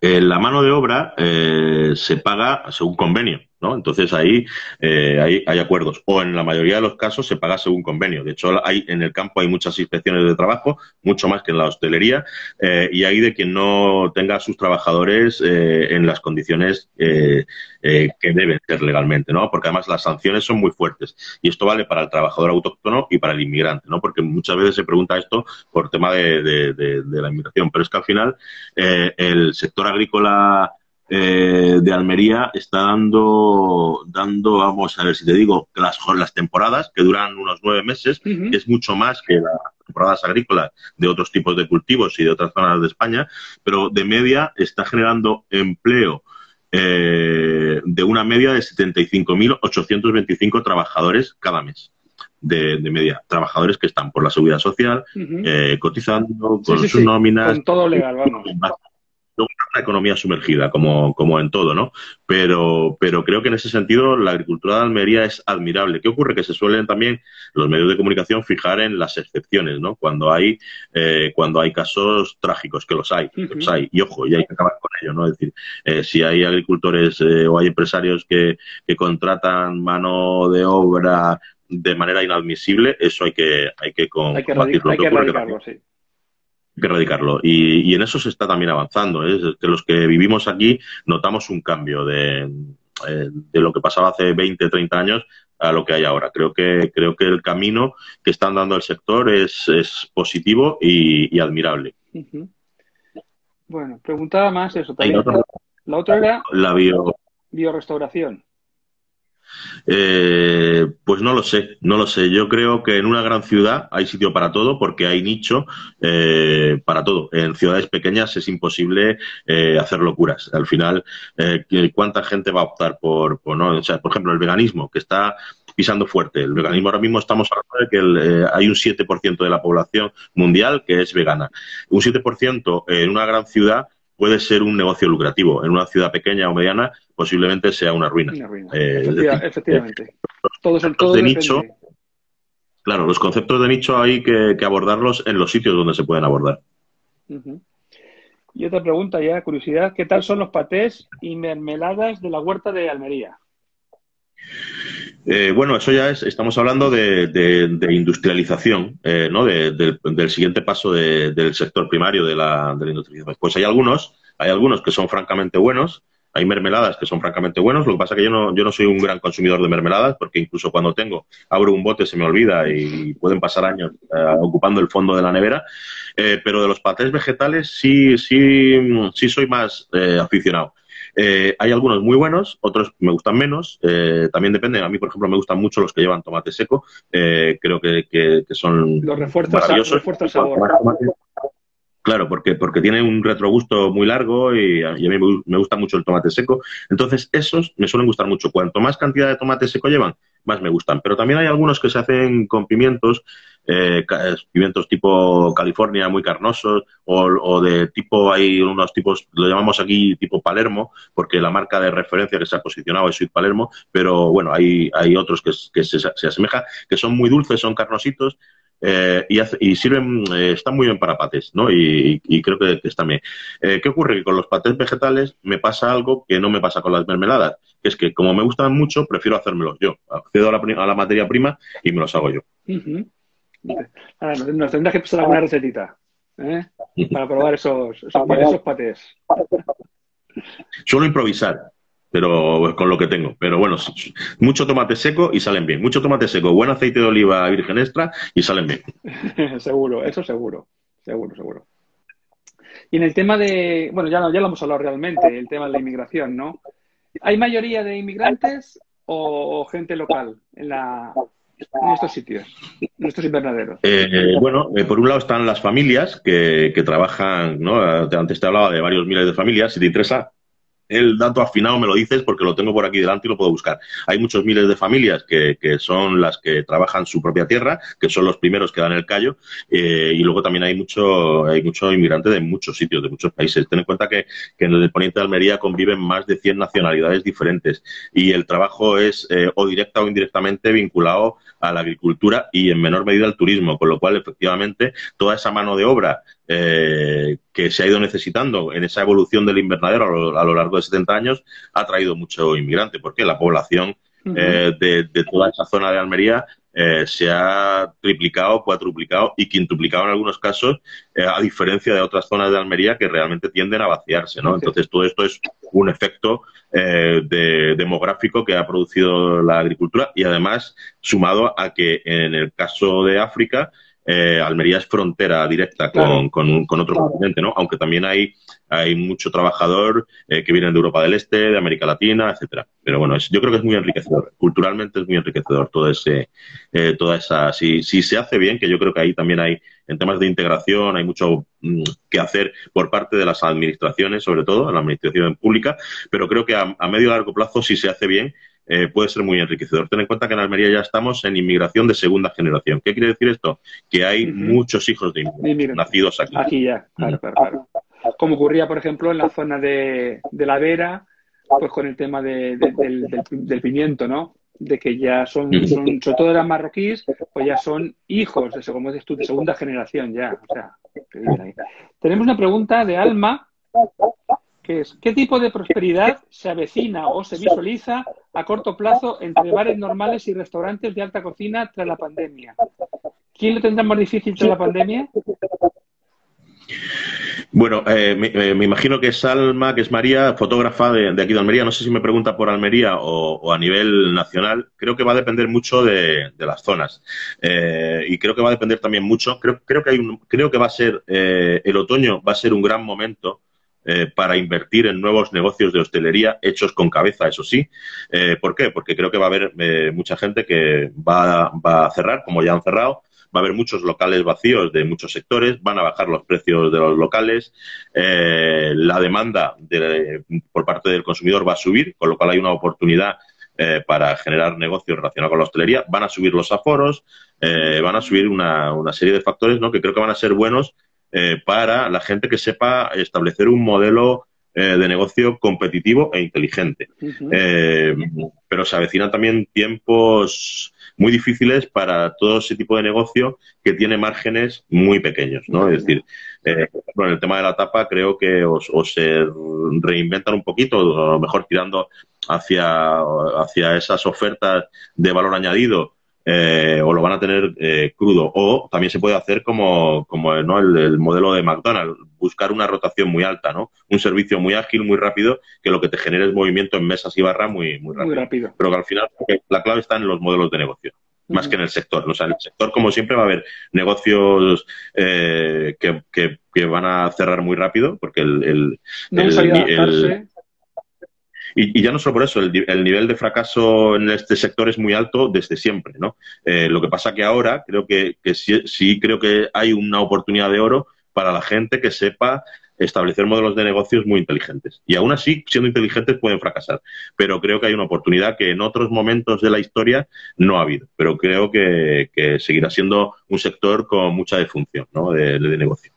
la mano de obra eh, se paga según convenio. ¿No? Entonces ahí eh, hay, hay, acuerdos. O en la mayoría de los casos se paga según convenio. De hecho, hay, en el campo hay muchas inspecciones de trabajo, mucho más que en la hostelería, eh, y hay de quien no tenga a sus trabajadores eh, en las condiciones que deben ser legalmente, ¿no? Porque además las sanciones son muy fuertes. Y esto vale para el trabajador autóctono y para el inmigrante, ¿no? Porque muchas veces se pregunta esto por tema de, de la inmigración. Pero es que al final el sector agrícola eh, de Almería está dando, dando, vamos a ver si te digo, las, las temporadas que duran unos nueve meses, que es mucho más que las temporadas agrícolas de otros tipos de cultivos y de otras zonas de España, pero de media está generando empleo eh, de una media de 75.825 trabajadores cada mes. De, media, trabajadores que están por la seguridad social, eh, cotizando con sus nóminas. Con todo legal, vamos economía sumergida, como, como en todo, ¿no? Pero, pero creo que en ese sentido la agricultura de Almería es admirable. ¿Qué ocurre? Que se suelen también los medios de comunicación fijar en las excepciones, ¿no? Cuando hay, eh, cuando hay casos trágicos, que los hay, los hay. Y ojo, y hay que acabar con ello, ¿no? Es decir, eh, si hay agricultores eh, o hay empresarios que, que contratan mano de obra de manera inadmisible, eso hay que, hay que combatirlo. Hay que, hay sí que erradicarlo. Y, en eso se está también avanzando. ¿eh? Es que los que vivimos aquí notamos un cambio de, eh, de lo que pasaba hace 20, 30 años a lo que hay ahora. Creo que, creo que el camino que están dando el sector es, es positivo y, admirable. Bueno, preguntaba más eso también. la otra era la bio... biorestauración. Eh, pues no lo sé, no lo sé. Yo creo que en una gran ciudad hay sitio para todo porque hay nicho eh, para todo. En ciudades pequeñas es imposible eh, hacer locuras. Al final, ¿cuánta gente va a optar por, por no? O sea, por ejemplo, el veganismo, que está pisando fuerte. El veganismo ahora mismo estamos hablando de que hay un 7% de la población mundial que es vegana. Un 7% en una gran ciudad puede ser un negocio lucrativo. En una ciudad pequeña o mediana posiblemente sea una ruina. Eh, efectivamente. Todos de nicho, claro, los conceptos de nicho hay que, abordarlos en los sitios donde se pueden abordar. Y otra pregunta ya, curiosidad, ¿qué tal son los patés y mermeladas de la huerta de Almería? Eh, bueno, eso ya es, estamos hablando de, industrialización, eh, ¿no? del siguiente paso del sector primario de la, de industrialización. Pues hay algunos, hay algunos que son francamente buenos, hay mermeladas que son francamente buenos, lo que pasa es que yo no, yo no soy un gran consumidor de mermeladas, porque incluso cuando tengo, abro un bote, se me olvida y pueden pasar años eh, ocupando el fondo de la nevera. pero de los patés vegetales sí, sí, sí soy más aficionado. Eh, hay algunos muy buenos, otros me gustan menos. Eh, también depende. A mí, por ejemplo, me gustan mucho los que llevan tomate seco. Eh, creo que, que, son los maravillosos. Claro, porque, porque tiene un retrogusto muy largo y a, mí me, gusta mucho el tomate seco. Entonces, esos me suelen gustar mucho. Cuanto más cantidad de tomate seco llevan, más me gustan. Pero también hay algunos que se hacen con pimientos, eh, pimientos tipo California muy carnosos o, de tipo, hay unos tipos, lo llamamos aquí tipo Palermo, porque la marca de referencia que se ha posicionado es Sweet Palermo, pero bueno, hay, hay otros que, se, se asemejan, que son muy dulces, son carnositos, eh, y, sirven, eh, están muy bien para patés, ¿no? Y, creo que, están bien. Eh, ¿Qué ocurre? Que con los patés vegetales me pasa algo que no me pasa con las mermeladas, que es que como me gustan mucho, prefiero hacérmelos yo. Accedo a la, a la materia prima y me los hago yo. nos tendrás que pasar alguna recetita para probar esos, esos patés. Suelo improvisar pero con lo que tengo. Pero bueno, mucho tomate seco y salen bien. Mucho tomate seco, buen aceite de oliva virgen extra y salen bien. <laughs> seguro, eso seguro, seguro, seguro. Y en el tema de, bueno, ya, ya lo hemos hablado realmente, el tema de la inmigración, ¿no? ¿Hay mayoría de inmigrantes o, gente local en, la, en estos sitios, en estos invernaderos? Eh, bueno, eh, por un lado están las familias que, que trabajan, ¿no? Antes te hablaba de varios miles de familias. Si te interesa, el dato afinado me lo dices porque lo tengo por aquí delante y lo puedo buscar. Hay muchos miles de familias que, que son las que trabajan su propia tierra, que son los primeros que dan el callo, eh, y luego también hay mucho, hay mucho inmigrante de muchos sitios, de muchos países. Ten en cuenta que, que en el poniente de Almería conviven más de 100 nacionalidades diferentes y el trabajo es eh, o directa o indirectamente vinculado a la agricultura y en menor medida al turismo, con lo cual efectivamente toda esa mano de obra eh, que se ha ido necesitando en esa evolución del invernadero a lo, largo de 70 años, ha traído mucho inmigrante, porque la población eh, de, toda esa zona de Almería eh, se ha triplicado, cuatruplicado y quintuplicado en algunos casos, eh, a diferencia de otras zonas de Almería que realmente tienden a vaciarse, ¿no? Entonces, todo esto es un efecto de, demográfico que ha producido la agricultura y además sumado a que en el caso de África, eh, Almería es frontera directa con, con, otro continente, ¿no? Aunque también hay, hay mucho trabajador eh, que viene de Europa del Este, de América Latina, etcétera. Pero bueno, yo creo que es muy enriquecedor. Culturalmente es muy enriquecedor todo ese, eh, toda esa. Si, si se hace bien, que yo creo que ahí también hay, en temas de integración, hay mucho mm, que hacer por parte de las administraciones, sobre todo, la administración pública, pero creo que a, a medio y largo plazo, si se hace bien, eh, puede ser muy enriquecedor. Ten en cuenta que en Almería ya estamos en inmigración de segunda generación. ¿Qué quiere decir esto? Que hay muchos hijos de inmigrantes nacidos aquí. Aquí ya, claro, claro, Como ocurría, por ejemplo, en la zona de, la Vera, pues con el tema del, pimiento, ¿no? De que ya son, son, sobre todo eran marroquíes, pues ya son hijos, de, como dices tú, de segunda generación ya. O sea, Tenemos una pregunta de Alma ¿qué tipo de prosperidad se avecina o se visualiza a corto plazo entre bares normales y restaurantes de alta cocina tras la pandemia? ¿Quién lo tendrá más difícil tras la pandemia? Bueno, eh, eh, me, imagino que es Alma, que es María, fotógrafa de, aquí de Almería. No sé si me pregunta por Almería o, a nivel nacional. Creo que va a depender mucho de, las zonas. Eh, y creo que va a depender también mucho. Creo, creo, que, hay un, creo que va a ser, el otoño va a ser un gran momento eh, para invertir en nuevos negocios de hostelería hechos con cabeza, eso sí. Eh, ¿Por qué? Porque creo que va a haber eh, mucha gente que va, a cerrar, como ya han cerrado, va a haber muchos locales vacíos de muchos sectores, van a bajar los precios de los locales, la demanda por parte del consumidor va a subir, con lo cual hay una oportunidad para generar negocios relacionados con la hostelería, van a subir los aforos, van a subir una, una serie de factores ¿no? que creo que van a ser buenos eh, para la gente que sepa establecer un modelo eh, de negocio competitivo e inteligente. Eh, pero se avecinan también tiempos muy difíciles para todo ese tipo de negocio que tiene márgenes muy pequeños, ¿no? Es decir, bueno, el tema de la tapa creo que o, se reinventan un poquito, a lo mejor tirando hacia, hacia esas ofertas de valor añadido eh, o lo van a tener eh, crudo. O también se puede hacer como, como ¿no? el, modelo de McDonald's, buscar una rotación muy alta, ¿no? Un servicio muy ágil, muy rápido, que lo que te genere es movimiento en mesas y barra muy, muy rápido. Pero que al final la clave está en los modelos de negocio más que en el sector. O sea, en el sector, como siempre, va a haber negocios eh, que, que, van a cerrar muy rápido, porque el, el, y, ya no solo por eso, el, nivel de fracaso en este sector es muy alto desde siempre, ¿no? Eh, lo que pasa que ahora creo que, sí, creo que hay una oportunidad de oro para la gente que sepa establecer modelos de negocios muy inteligentes. Y aún así, siendo inteligentes, pueden fracasar. Pero creo que hay una oportunidad que en otros momentos de la historia no ha habido. Pero creo que, seguirá siendo un sector con mucha defunción ¿no? de, negocio.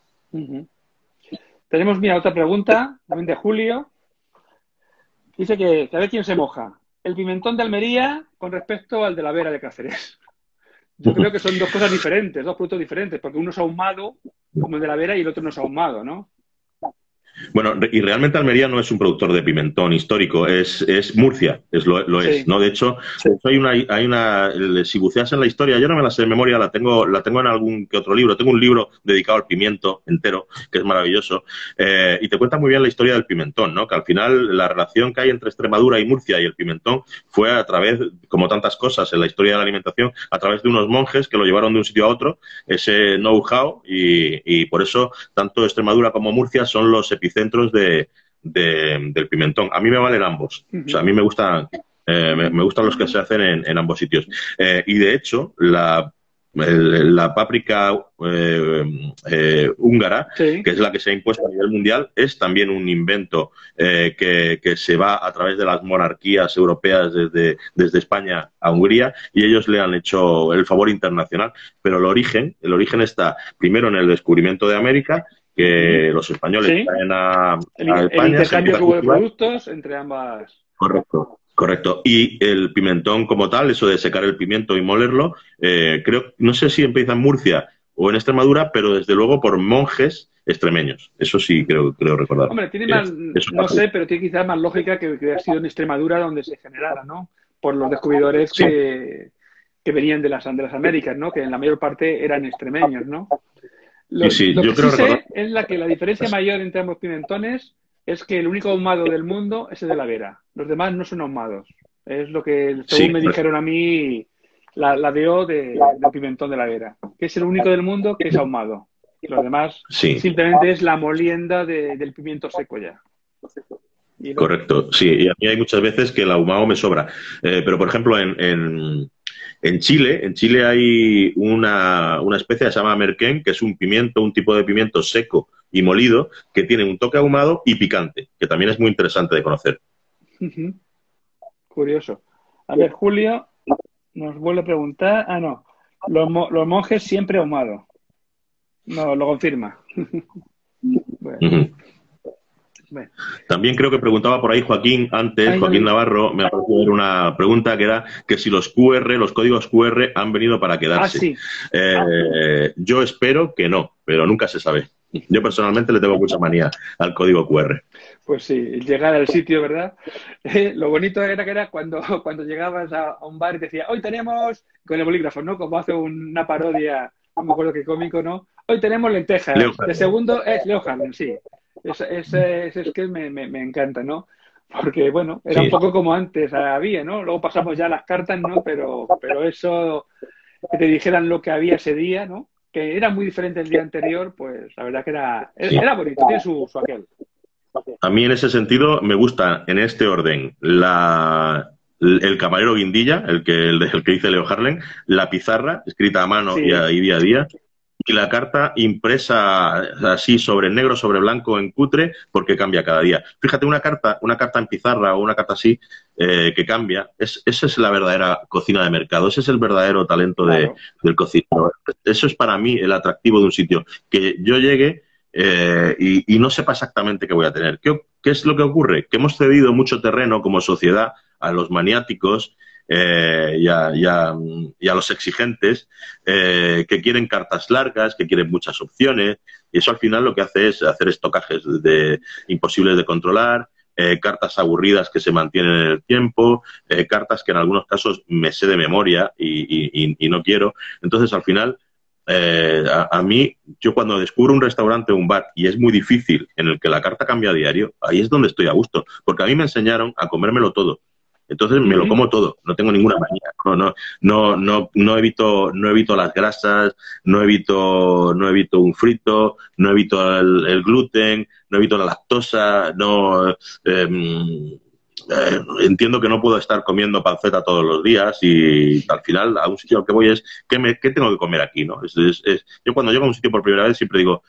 Tenemos, mira, otra pregunta, también de Julio. Dice que, a ver quién se moja. El pimentón de Almería con respecto al de la Vera de Cáceres. Yo creo que son dos cosas diferentes, dos productos diferentes, porque uno es ahumado, como el de la Vera, y el otro no es ahumado, ¿no? Bueno, y realmente Almería no es un productor de pimentón histórico, es, es Murcia, es lo, es, ¿no? De hecho, hay una, hay una, si buceas en la historia, yo no me la sé de memoria, la tengo, la tengo en algún que otro libro, tengo un libro dedicado al pimiento entero, que es maravilloso, eh, y te cuenta muy bien la historia del pimentón, ¿no? Que al final la relación que hay entre Extremadura y Murcia y el pimentón fue a través, como tantas cosas en la historia de la alimentación, a través de unos monjes que lo llevaron de un sitio a otro, ese know-how, y, y por eso tanto Extremadura como Murcia son los epicentros de, del pimentón. A mí me valen ambos. O sea, a mí me gustan, eh, me, gustan los que se hacen en, ambos sitios. Eh, y de hecho, la, la páprica eh, húngara, que es la que se ha impuesto a nivel mundial, es también un invento que, que, se va a través de las monarquías europeas desde, desde España a Hungría y ellos le han hecho el favor internacional. Pero el origen, el origen está primero en el descubrimiento de América que los españoles traen a, España. El intercambio de productos entre ambas. Correcto. Correcto. Y el pimentón como tal, eso de secar el pimiento y molerlo, eh, creo, no sé si empieza en Murcia o en Extremadura, pero desde luego por monjes extremeños. Eso sí creo, creo recordar. Hombre, tiene más, no sé, pero tiene quizás más lógica que, que sido en Extremadura donde se generara, ¿no? Por los descubridores que, que, venían de las, de las Américas, ¿no? Que en la mayor parte eran extremeños, ¿no? Lo, sí, yo que sé es la que la diferencia mayor entre ambos pimentones es que el único ahumado del mundo es el de la Vera. Los demás no son ahumados. Es lo que, según me pues. dijeron a mí, la, la DO de, del pimentón de la Vera, que es el único del mundo que es ahumado. Los demás simplemente es la molienda del pimiento seco ya. Correcto, sí. Y a mí hay muchas veces que el ahumado me sobra. Eh, pero, por ejemplo, en, en, en, Chile, en Chile hay una, una especie que se llama merquén, que es un pimiento, un tipo de pimiento seco y molido, que tiene un toque ahumado y picante, que también es muy interesante de conocer. Curioso. A ver, Julio nos vuelve a preguntar. Ah, no. Los, los monjes siempre ahumados. No, lo confirma. <laughs> También creo que preguntaba por ahí Joaquín antes, Joaquín Navarro, me ha parecido una pregunta que era que si los QR, los códigos QR han venido para quedarse. Ah, eh, yo espero que no, pero nunca se sabe. Yo personalmente le tengo mucha manía al código QR. Pues sí, llegar al sitio, ¿verdad? Eh, lo bonito era que era cuando, cuando llegabas a, un bar y te decía, hoy tenemos, con el bolígrafo, ¿no? Como hace una parodia, no me acuerdo qué cómico, ¿no? Hoy tenemos lentejas. De segundo es Leo Harlem, sí. Ese, es que me, me, encanta, ¿no? Porque, bueno, era un poco como antes había, ¿no? Luego pasamos ya a las cartas, ¿no? Pero, pero eso, que te dijeran lo que había ese día, ¿no? que era muy diferente el día anterior, pues la verdad que era, era bonito, tiene su, aquel. A mí en ese sentido me gusta en este orden la, el camarero guindilla, el que, el, que dice Leo Harlen, la pizarra escrita a mano y, ahí día a día, y la carta impresa así sobre negro, sobre blanco, en cutre, porque cambia cada día. Fíjate, una carta, una carta en pizarra o una carta así eh, que cambia, es, esa es la verdadera cocina de mercado, ese es el verdadero talento de, del cocinero. Eso es para mí el atractivo de un sitio, que yo llegue eh, y, no sepa exactamente qué voy a tener. ¿Qué, ¿Qué es lo que ocurre? Que hemos cedido mucho terreno como sociedad a los maniáticos eh, y, a, los exigentes eh, que quieren cartas largas, que quieren muchas opciones, y eso al final lo que hace es hacer estocajes de, imposibles de controlar, eh, cartas aburridas que se mantienen en el tiempo, cartas que en algunos casos me sé de memoria y, no quiero. Entonces, al final, a, a, mí, yo cuando descubro un restaurante o un bar y es muy difícil en el que la carta cambia a diario, ahí es donde estoy a gusto, porque a mí me enseñaron a comérmelo todo. Entonces me lo como todo, no tengo ninguna manía, no, no, no, no, no evito, no evito las grasas, no evito, no evito un frito, no evito el, gluten, no evito la lactosa, no em, eh, entiendo que no puedo estar comiendo panceta todos los días y al final a un sitio al que voy es ¿qué, me, qué tengo que comer aquí? ¿no? Es, es, yo cuando llego a un sitio por primera vez siempre digo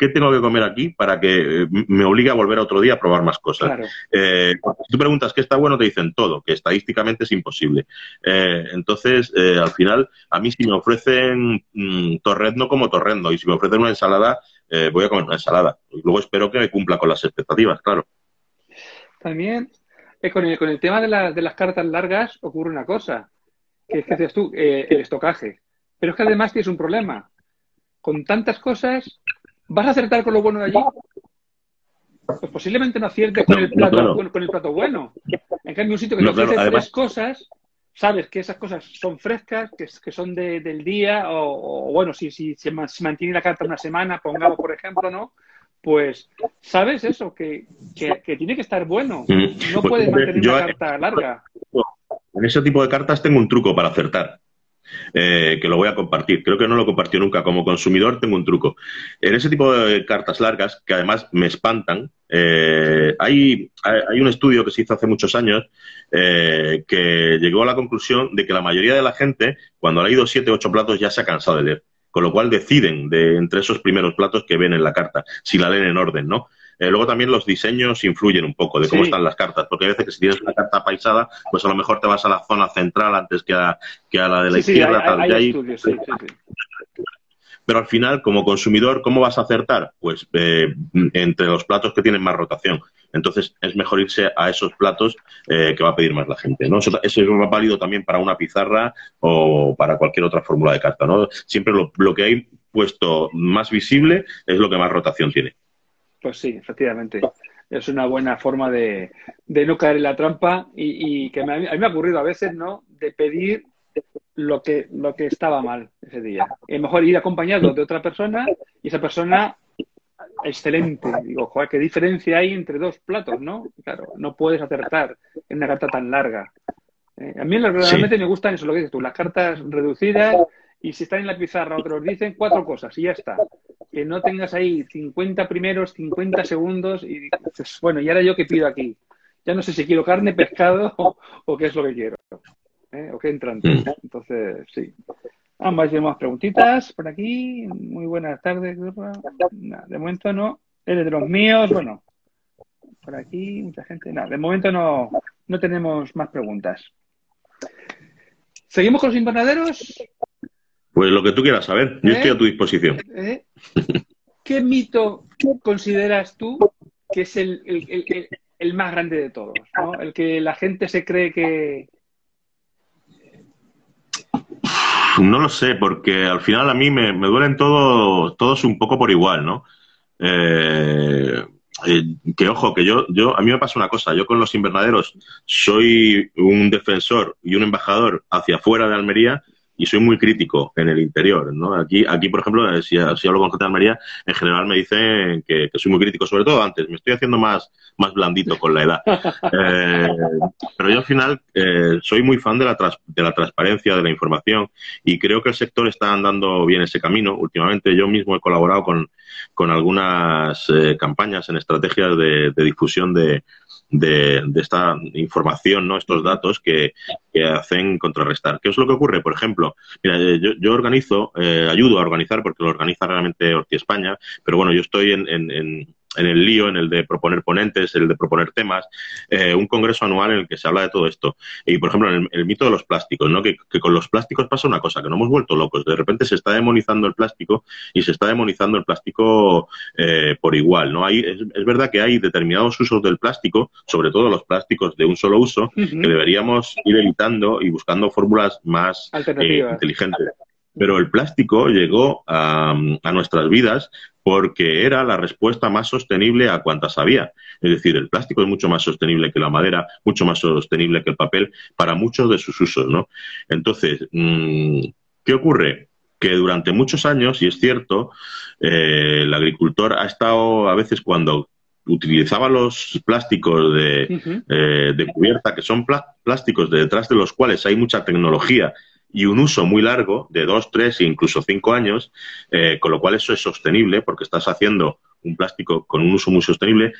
¿qué tengo que comer aquí para que eh, me obligue a volver a otro día a probar más cosas? Eh, si tú preguntas qué está bueno, te dicen todo, que estadísticamente es imposible. Eh, entonces, al final, a mí si me ofrecen mm, torrezno como torrendo y si me ofrecen una ensalada, voy a comer una ensalada. Y luego espero que me cumpla con las expectativas, claro. También con el, con el tema de, de, las cartas largas ocurre una cosa, que es que haces tú, el estocaje. Pero es que además tienes un problema. Con tantas cosas, ¿Vas a acertar con lo bueno de allí? Pues posiblemente no aciertes con, el plato, con, el plato bueno. En cambio, un sitio que te ofrece tres cosas, sabes que esas cosas son frescas, que, que son del día, o, bueno, si, si, se mantiene la carta una semana, pongamos por ejemplo, ¿no? Pues sabes eso, que, que, tiene que estar bueno. Mm. No pues puedes mantener una carta larga. En ese tipo de cartas tengo un truco para acertar. Eh, que lo voy a compartir. Creo que no lo compartió nunca. Como consumidor tengo un truco. En ese tipo de cartas largas, que además me espantan, eh, hay, hay, un estudio que se hizo hace muchos años eh, que llegó a la conclusión de que la mayoría de la gente, cuando ha leído siete o ocho platos, ya se ha cansado de leer. Con lo cual deciden de entre esos primeros platos que ven en la carta, si la leen en orden, ¿no? Eh, luego también los diseños influyen un poco de cómo están las cartas, porque hay veces que si tienes una carta paisada, pues a lo mejor te vas a la zona central antes que a, que a la de la izquierda. tal, pero al final, como consumidor, ¿cómo vas a acertar? Pues eh, entre los platos que tienen más rotación. Entonces, es mejor irse a esos platos eh, que va a pedir más la gente. ¿no? Eso, eso, es válido también para una pizarra o para cualquier otra fórmula de carta. ¿no? Siempre lo, lo, que hay puesto más visible es lo que más rotación tiene. Pues sí, efectivamente. Es una buena forma de, no caer en la trampa y, que a mí me ha ocurrido a veces, ¿no? De pedir lo que, lo que estaba mal ese día. Es mejor ir acompañado de otra persona y esa persona excelente. Digo, joder, qué diferencia hay entre dos platos, ¿no? Claro, no puedes acertar en una carta tan larga. Eh, a mí realmente me gustan eso, lo que dices tú, las cartas reducidas y si están en la pizarra otros dicen cuatro cosas y ya está. Que no tengas ahí 50 primeros, 50 segundos y dices, bueno, ¿y ahora yo qué pido aquí? Ya no sé si quiero carne, pescado <laughs> o, qué es lo que quiero. ¿eh? O qué entrante. Mm. Entonces, sí. Ambas más preguntitas por aquí. Muy buenas tardes. de momento no. Eres de los míos. Bueno, por aquí mucha gente. No, de momento no, no tenemos más preguntas. ¿Seguimos con los invernaderos? Pues lo que tú quieras saber. Yo estoy a tu disposición. ¿Eh? ¿Qué mito consideras tú que es el, el más grande de todos? ¿no? El que la gente se cree que, No lo sé, porque al final a mí me, duelen todos, todos un poco por igual, ¿no? Eh, eh, que ojo, que yo, yo, a mí me pasa una cosa, yo con los invernaderos soy un defensor y un embajador hacia afuera de Almería y soy muy crítico en el interior, ¿no? Aquí, aquí por ejemplo, eh, si, si hablo con gente de Almería, en general me dicen que, soy muy crítico, sobre todo antes, me estoy haciendo más, más blandito con la edad. <laughs> Eh, pero yo al final eh, soy muy fan de la, de la transparencia, de la información y creo que el sector está andando bien ese camino. Últimamente yo mismo he colaborado con, con algunas campañas en estrategias de difusión de, de, esta información, ¿no? estos datos que, hacen contrarrestar. ¿Qué es lo que ocurre? Por ejemplo, mira, eh, yo, organizo, eh, ayudo a organizar, porque lo organiza realmente Orti España, pero bueno, yo estoy en, en el lío, en el de proponer ponentes, el de proponer temas, eh, un congreso anual en el que se habla de todo esto. Y, por ejemplo, en el, mito de los plásticos, ¿no? Que, con los plásticos pasa una cosa, que no hemos vuelto locos. De repente se está demonizando el plástico y se está demonizando el plástico eh, por igual, ¿no? Hay, es, verdad que hay determinados usos del plástico, sobre todo los plásticos de un solo uso, que deberíamos ir evitando y buscando fórmulas más eh, inteligentes. Pero el plástico llegó a, a, nuestras vidas porque era la respuesta más sostenible a cuantas había. Es decir, el plástico es mucho más sostenible que la madera, mucho más sostenible que el papel para muchos de sus usos, ¿no? Entonces, mm, ¿qué ocurre? Que durante muchos años, y es cierto, eh, el agricultor ha estado a veces cuando utilizaba los plásticos de, eh, de cubierta, que son plásticos detrás de los cuales hay mucha tecnología y un uso muy largo, de dos, tres e incluso cinco años, eh, con lo cual eso es sostenible porque estás haciendo un plástico con un uso muy sostenible.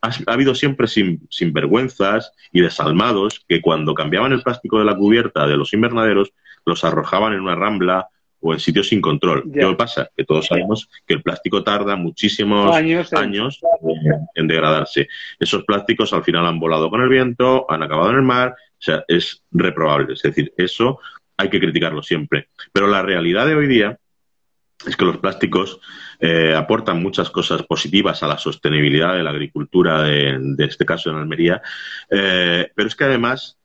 Ha, habido siempre sin, vergüenzas y desalmados que cuando cambiaban el plástico de la cubierta de los invernaderos, los arrojaban en una rambla o en sitios sin control. ¿Qué pasa? Que todos sabemos que el plástico tarda muchísimos años, años en degradarse. Esos plásticos al final han volado con el viento, han acabado en el mar, o sea, es reprobable. Es decir, eso hay que criticarlo siempre. Pero la realidad de hoy día es que los plásticos eh, aportan muchas cosas positivas a la sostenibilidad de la agricultura, de, este caso en Almería, eh, pero es que además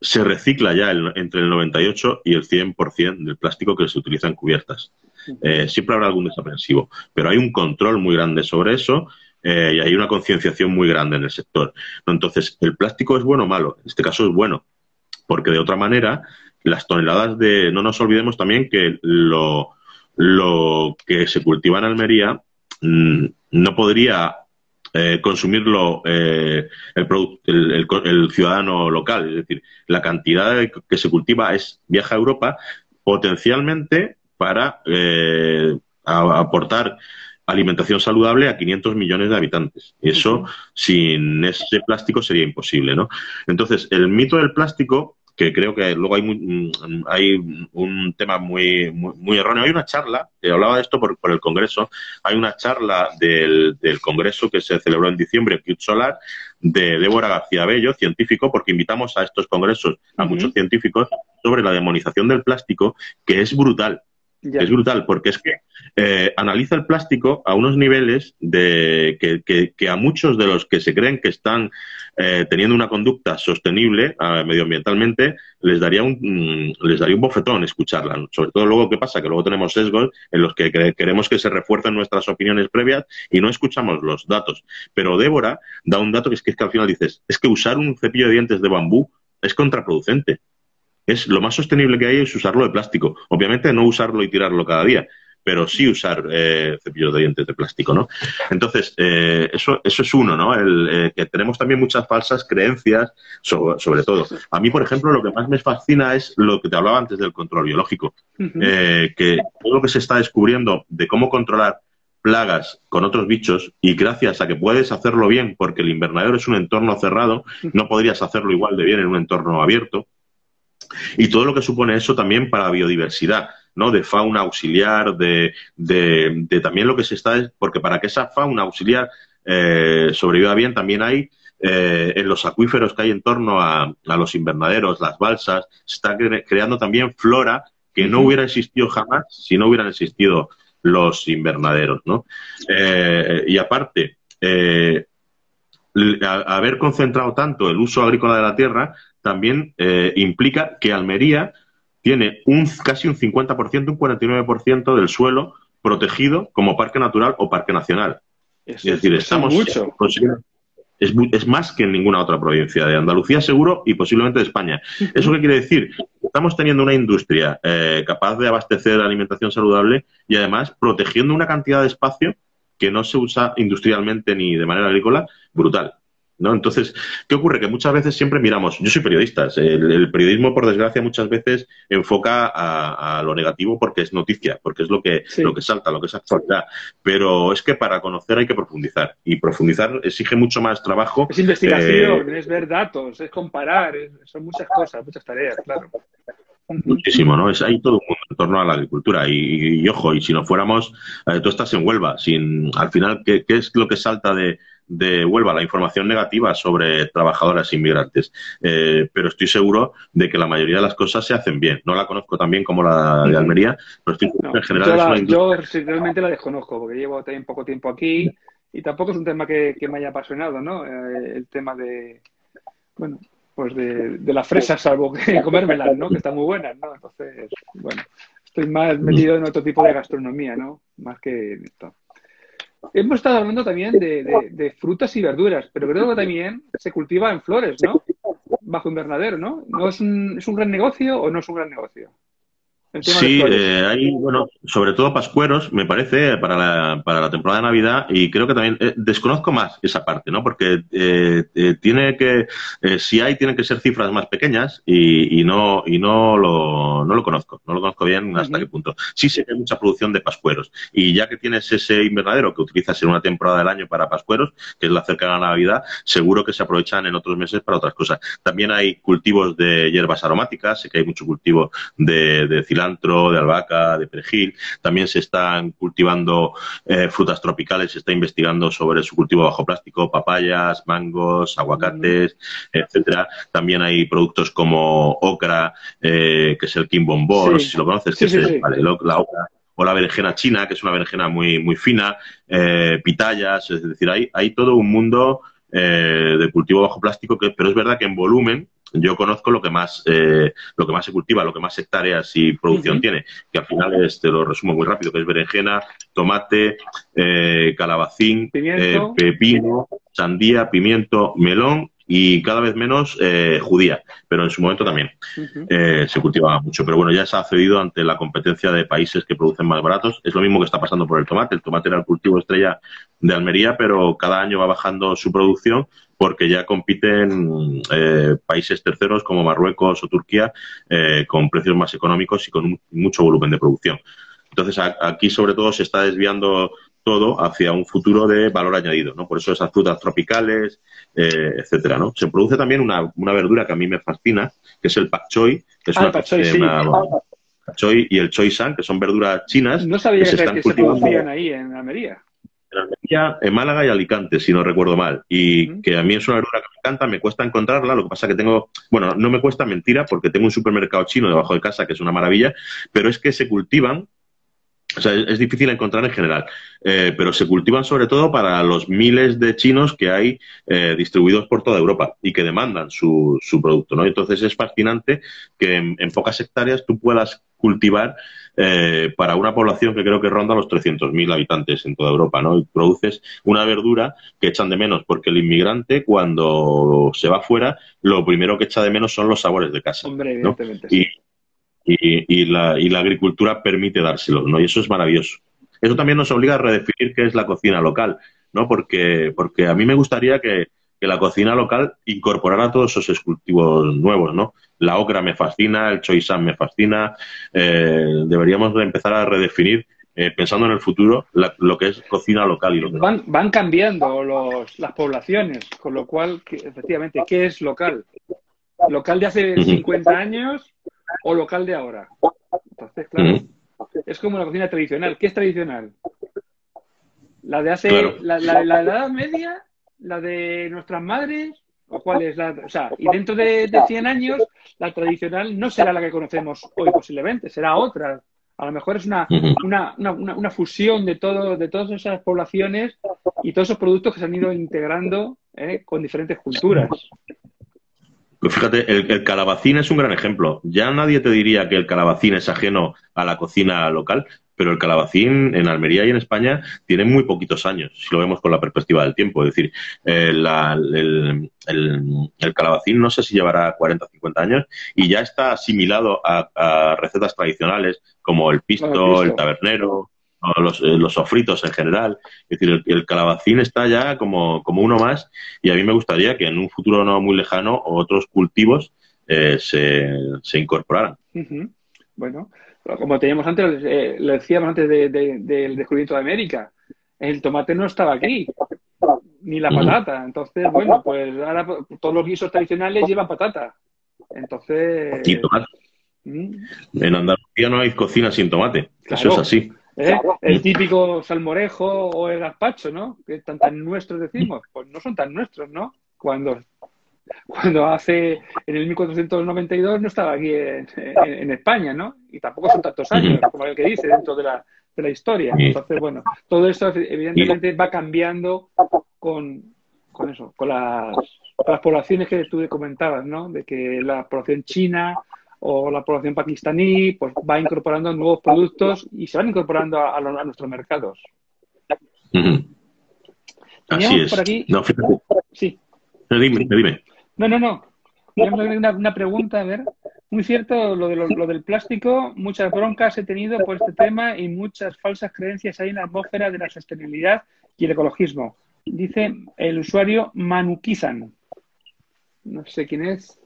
se recicla ya entre el 98 y el 100% del plástico que se utiliza en cubiertas. Eh, siempre habrá algún desaprensivo, pero hay un control muy grande sobre eso y hay una concienciación muy grande en el sector. Entonces, ¿el plástico es bueno o malo? En este caso es bueno, porque de otra manera las toneladas de... No nos olvidemos también que lo, lo que se cultiva en Almería mm, no podría eh, consumirlo eh, el, el, ciudadano local. Es decir, la cantidad que se cultiva es viaja a Europa potencialmente para eh, aportar alimentación saludable a 500 millones de habitantes. Y eso, sin ese plástico, sería imposible, ¿no? Entonces, el mito del plástico que creo que luego hay, mm, hay un tema muy, muy, erróneo. Hay una charla, que hablaba de esto por, por el Congreso, hay una charla del, del, Congreso que se celebró en diciembre, Cute Solar, de Débora García Bello, científico, porque invitamos a estos congresos a muchos científicos sobre la demonización del plástico, que es brutal. Es brutal, porque es que eh, analiza el plástico a unos niveles de que, a muchos de los que se creen que están eh, teniendo una conducta sostenible eh, medioambientalmente les daría un mm, les daría un bofetón escucharla. Sobre todo luego qué pasa que luego tenemos sesgos en los que queremos que se refuercen nuestras opiniones previas y no escuchamos los datos. Pero Débora da un dato que es que, es que al final dices es que usar un cepillo de dientes de bambú es contraproducente es lo más sostenible que hay es usarlo de plástico. Obviamente no usarlo y tirarlo cada día, pero sí usar eh, cepillos de dientes de plástico, ¿no? Entonces, eh, eso, eso es uno, ¿no? El, eh, que tenemos también muchas falsas creencias sobre, todo. A mí, por ejemplo, lo que más me fascina es lo que te hablaba antes del control biológico, que todo lo que se está descubriendo de cómo controlar plagas con otros bichos y gracias a que puedes hacerlo bien porque el invernadero es un entorno cerrado, no podrías hacerlo igual de bien en un entorno abierto y todo lo que supone eso también para la biodiversidad, ¿no? De fauna auxiliar, de, de, también lo que se está, porque para que esa fauna auxiliar eh, sobreviva bien, también hay eh, en los acuíferos que hay en torno a, los invernaderos, las balsas, se está creando también flora que no hubiera existido jamás si no hubieran existido los invernaderos, ¿no? Eh, y aparte, haber concentrado tanto el uso agrícola de la tierra también eh, implica que Almería tiene un casi un 50%, un 49% del suelo protegido como parque natural o parque nacional. es decir, estamos mucho. Es, es, más que en ninguna otra provincia de Andalucía, seguro, y posiblemente de España. ¿Eso qué quiere decir? Estamos teniendo una industria eh, capaz de abastecer alimentación saludable y además protegiendo una cantidad de espacio que no se usa industrialmente ni de manera agrícola brutal. ¿no? Entonces, ¿qué ocurre? Que muchas veces siempre miramos, yo soy periodista, el, periodismo, por desgracia, muchas veces enfoca a, lo negativo porque es noticia, porque es lo que, lo que salta, lo que es actualidad. Pero es que para conocer hay que profundizar, y profundizar exige mucho más trabajo. Es investigación, eh, es ver datos, es comparar, son muchas cosas, muchas tareas, claro. Muchísimo, ¿no? Es, hay todo un mundo en torno a la agricultura. Y, ojo, y si no fuéramos, eh, tú estás en Huelva, sin, al final, ¿qué, ¿qué es lo que salta de, de Huelva la información negativa sobre trabajadoras inmigrantes, eh, pero estoy seguro de que la mayoría de las cosas se hacen bien. No la conozco tan bien como la de Almería, pero estoy seguro que en general yo Yo realmente la desconozco, porque llevo también poco tiempo aquí y tampoco es un tema que, me haya apasionado, ¿no? Eh, el tema de, bueno, pues de, de las fresas, salvo que <laughs> comérmelas, ¿no? Que están muy buenas, ¿no? Entonces, bueno, estoy más metido en otro tipo de gastronomía, ¿no? Más que esto. Hemos estado hablando también de, frutas y verduras, pero creo que también se cultiva en flores, ¿no? Bajo invernadero, ¿no? ¿No es un, es un gran negocio o no es un gran negocio? Sí, eh, hay, bueno, sobre todo pascueros, me parece, para la, para la temporada de Navidad, y creo que también eh, desconozco más esa parte, ¿no? Porque eh, tiene que, si hay, tienen que ser cifras más pequeñas y, y no y no lo, no lo conozco, no lo conozco bien hasta qué punto. Sí sé que hay mucha producción de pascueros, y ya que tienes ese invernadero que utilizas en una temporada del año para pascueros, que es la cercana a la Navidad, seguro que se aprovechan en otros meses para otras cosas. También hay cultivos de hierbas aromáticas, sé que hay mucho cultivo de, de cilantro, de albahaca, de perejil. También se están cultivando eh, frutas tropicales, se está investigando sobre su cultivo bajo plástico, papayas, mangos, aguacates, etcétera. También hay productos como ocra, eh, que es el quimbombó, no sé si lo conoces, que es la ocra o la berenjena china, que es una berenjena muy, muy fina, eh, pitayas, es decir, hay, hay todo un mundo de cultivo bajo plástico, que, pero es verdad que en volumen yo conozco lo que más eh, lo que más se cultiva, lo que más hectáreas y producción tiene, que al final es, te lo resumo muy rápido, que es berenjena, tomate, eh, calabacín, eh, pepino, sandía, pimiento, melón y cada vez menos eh, judía, pero en su momento también eh, se cultivaba mucho. Pero bueno, ya se ha cedido ante la competencia de países que producen más baratos. Es lo mismo que está pasando por el tomate. El tomate era el cultivo estrella de Almería, pero cada año va bajando su producción porque ya compiten eh, países terceros como Marruecos o Turquía con precios más económicos y con mucho volumen de producción. Entonces, aquí sobre todo se está desviando todo hacia un futuro de valor añadido, ¿no? Por eso esas frutas tropicales, eh, etcétera, ¿no? Se produce también una, una, verdura que a mí me fascina, que es el pak choi, que es ah, una, choi, sí. choi y el choi san, que son verduras chinas. No sabía que, se, están producían ahí en Almería. En Almería, en Málaga y Alicante, si no recuerdo mal. Y que a mí es una verdura que me encanta, me cuesta encontrarla, lo que pasa que tengo, bueno, no me cuesta mentira porque tengo un supermercado chino debajo de casa que es una maravilla, pero es que se cultivan o sea, es difícil encontrar en general, eh, pero se cultivan sobre todo para los miles de chinos que hay eh, distribuidos por toda Europa y que demandan su, su producto, ¿no? Entonces es fascinante que en, pocas hectáreas tú puedas cultivar eh, para una población que creo que ronda los 300.000 habitantes en toda Europa, ¿no? Y produces una verdura que echan de menos, porque el inmigrante cuando se va fuera, lo primero que echa de menos son los sabores de casa. Hombre, evidentemente. Y, y, la, y la agricultura permite dárselo, ¿no? Y eso es maravilloso. Eso también nos obliga a redefinir qué es la cocina local, ¿no? Porque, porque a mí me gustaría que, la cocina local incorporara todos esos cultivos nuevos, ¿no? La ocra me fascina, el choisán me fascina. Eh, deberíamos empezar a redefinir, eh, pensando en el futuro, lo que es cocina local y local. Van, van cambiando los, las poblaciones, con lo cual, efectivamente, ¿qué es local? ¿Local de hace 50 años o local de ahora. Entonces, claro, es como la cocina tradicional. ¿Qué es tradicional? La de hace, la, la, la, Edad Media, la de nuestras madres, o cuál es la, o sea, y dentro de, de 100 años, la tradicional no será la que conocemos hoy posiblemente, será otra. A lo mejor es una, una, una, una, fusión de todo, de todas esas poblaciones y todos esos productos que se han ido integrando ¿eh? con diferentes culturas. Fíjate, el, calabacín es un gran ejemplo. Ya nadie te diría que el calabacín es ajeno a la cocina local, pero el calabacín en Almería y en España tiene muy poquitos años, si lo vemos con la perspectiva del tiempo. Es decir, eh, el, calabacín no sé si llevará 40 o 50 años y ya está asimilado a, recetas tradicionales como el pisto, el tabernero, los, eh, los, sofritos en general. Es decir, el, calabacín está ya como, como, uno más y a mí me gustaría que en un futuro no muy lejano otros cultivos eh, se, se, incorporaran. Bueno, como teníamos antes, eh, lo decíamos antes del descubrimiento de América, el tomate no estaba aquí, ni la patata. Entonces, bueno, pues ahora todos los guisos tradicionales llevan patata. Entonces... En Andalucía no hay cocina sin tomate. Eso es así. ¿Eh? El típico salmorejo o el gazpacho, ¿no? Que tan, tan nuestros decimos. Pues no son tan nuestros, ¿no? Cuando, cuando hace, en el 1492 no estaba aquí en, España, ¿no? Y tampoco son tantos años, como el que dice, dentro de la, de la historia. Entonces, bueno, todo esto evidentemente va cambiando con, con eso, con las, con las poblaciones que tú comentabas, ¿no? De que la población china o la población pakistaní pues va incorporando nuevos productos y se van incorporando a, nuestros mercados. Así es. Por aquí... No, Sí. dime, dime. No, no, no. Una, una, pregunta, a ver. Muy cierto lo, de lo, del plástico, muchas broncas he tenido por este tema y muchas falsas creencias hay en la atmósfera de la sostenibilidad y el ecologismo. Dice el usuario Manukizan. No sé quién es.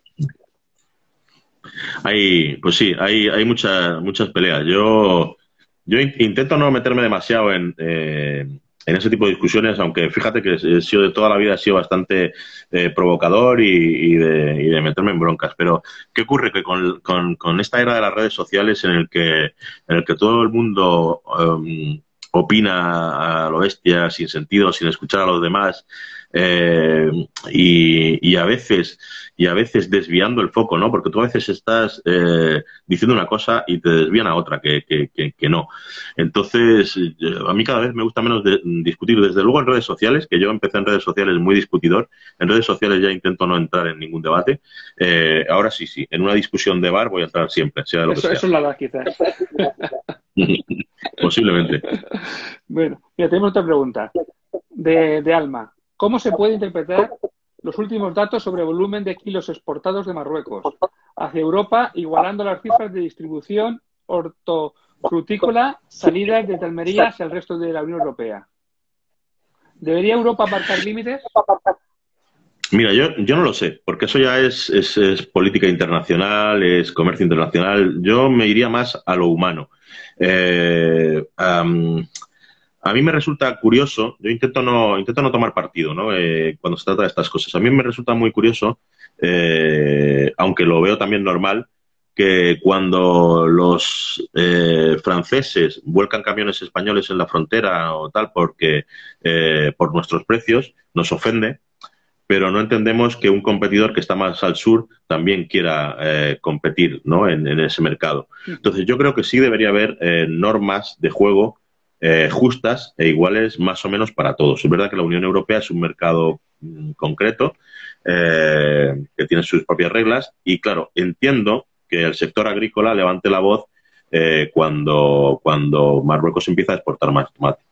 Hay, pues sí, hay, hay muchas, muchas peleas. Yo, yo intento no meterme demasiado en, eh, en ese tipo de discusiones, aunque fíjate que he sido de toda la vida he sido bastante eh, provocador y, de, y, de, meterme en broncas. Pero, ¿qué ocurre? Que con, con, esta era de las redes sociales en el que, en el que todo el mundo um, opina a lo bestia, sin sentido, sin escuchar a los demás, eh, y, a veces y a veces desviando el foco, ¿no? Porque tú a veces estás eh, diciendo una cosa y te desvían a otra que, que, no. Entonces, eh, a mí cada vez me gusta menos discutir, desde luego en redes sociales, que yo empecé en redes sociales muy discutidor, en redes sociales ya intento no entrar en ningún debate. ahora sí, sí, en una discusión de bar voy a entrar siempre, sea lo que sea. Eso es la verdad, quizás. <laughs> Posiblemente. Bueno, mira, tenemos otra pregunta de, de Alma. ¿Cómo se puede interpretar los últimos datos sobre volumen de kilos exportados de Marruecos hacia Europa, igualando las cifras de distribución hortofrutícola salidas desde Almería hacia el resto de la Unión Europea? ¿Debería Europa marcar límites? Mira, yo, yo no lo sé, porque eso ya es, es, política internacional, es comercio internacional. Yo me iría más a lo humano. Eh, a mí me resulta curioso, yo intento no, intento no tomar partido ¿no? Eh, cuando se trata de estas cosas. A mí me resulta muy curioso, eh, aunque lo veo también normal, que cuando los eh, franceses vuelcan camiones españoles en la frontera o tal porque por nuestros precios nos ofende, pero no entendemos que un competidor que está más al sur también quiera eh, competir ¿no? en, ese mercado. Entonces, yo creo que sí debería haber eh, normas de juego eh, justas e iguales más o menos para todos. Es verdad que la Unión Europea es un mercado mm, concreto que tiene sus propias reglas y, claro, entiendo que el sector agrícola levante la voz cuando, cuando Marruecos empieza a exportar más tomate.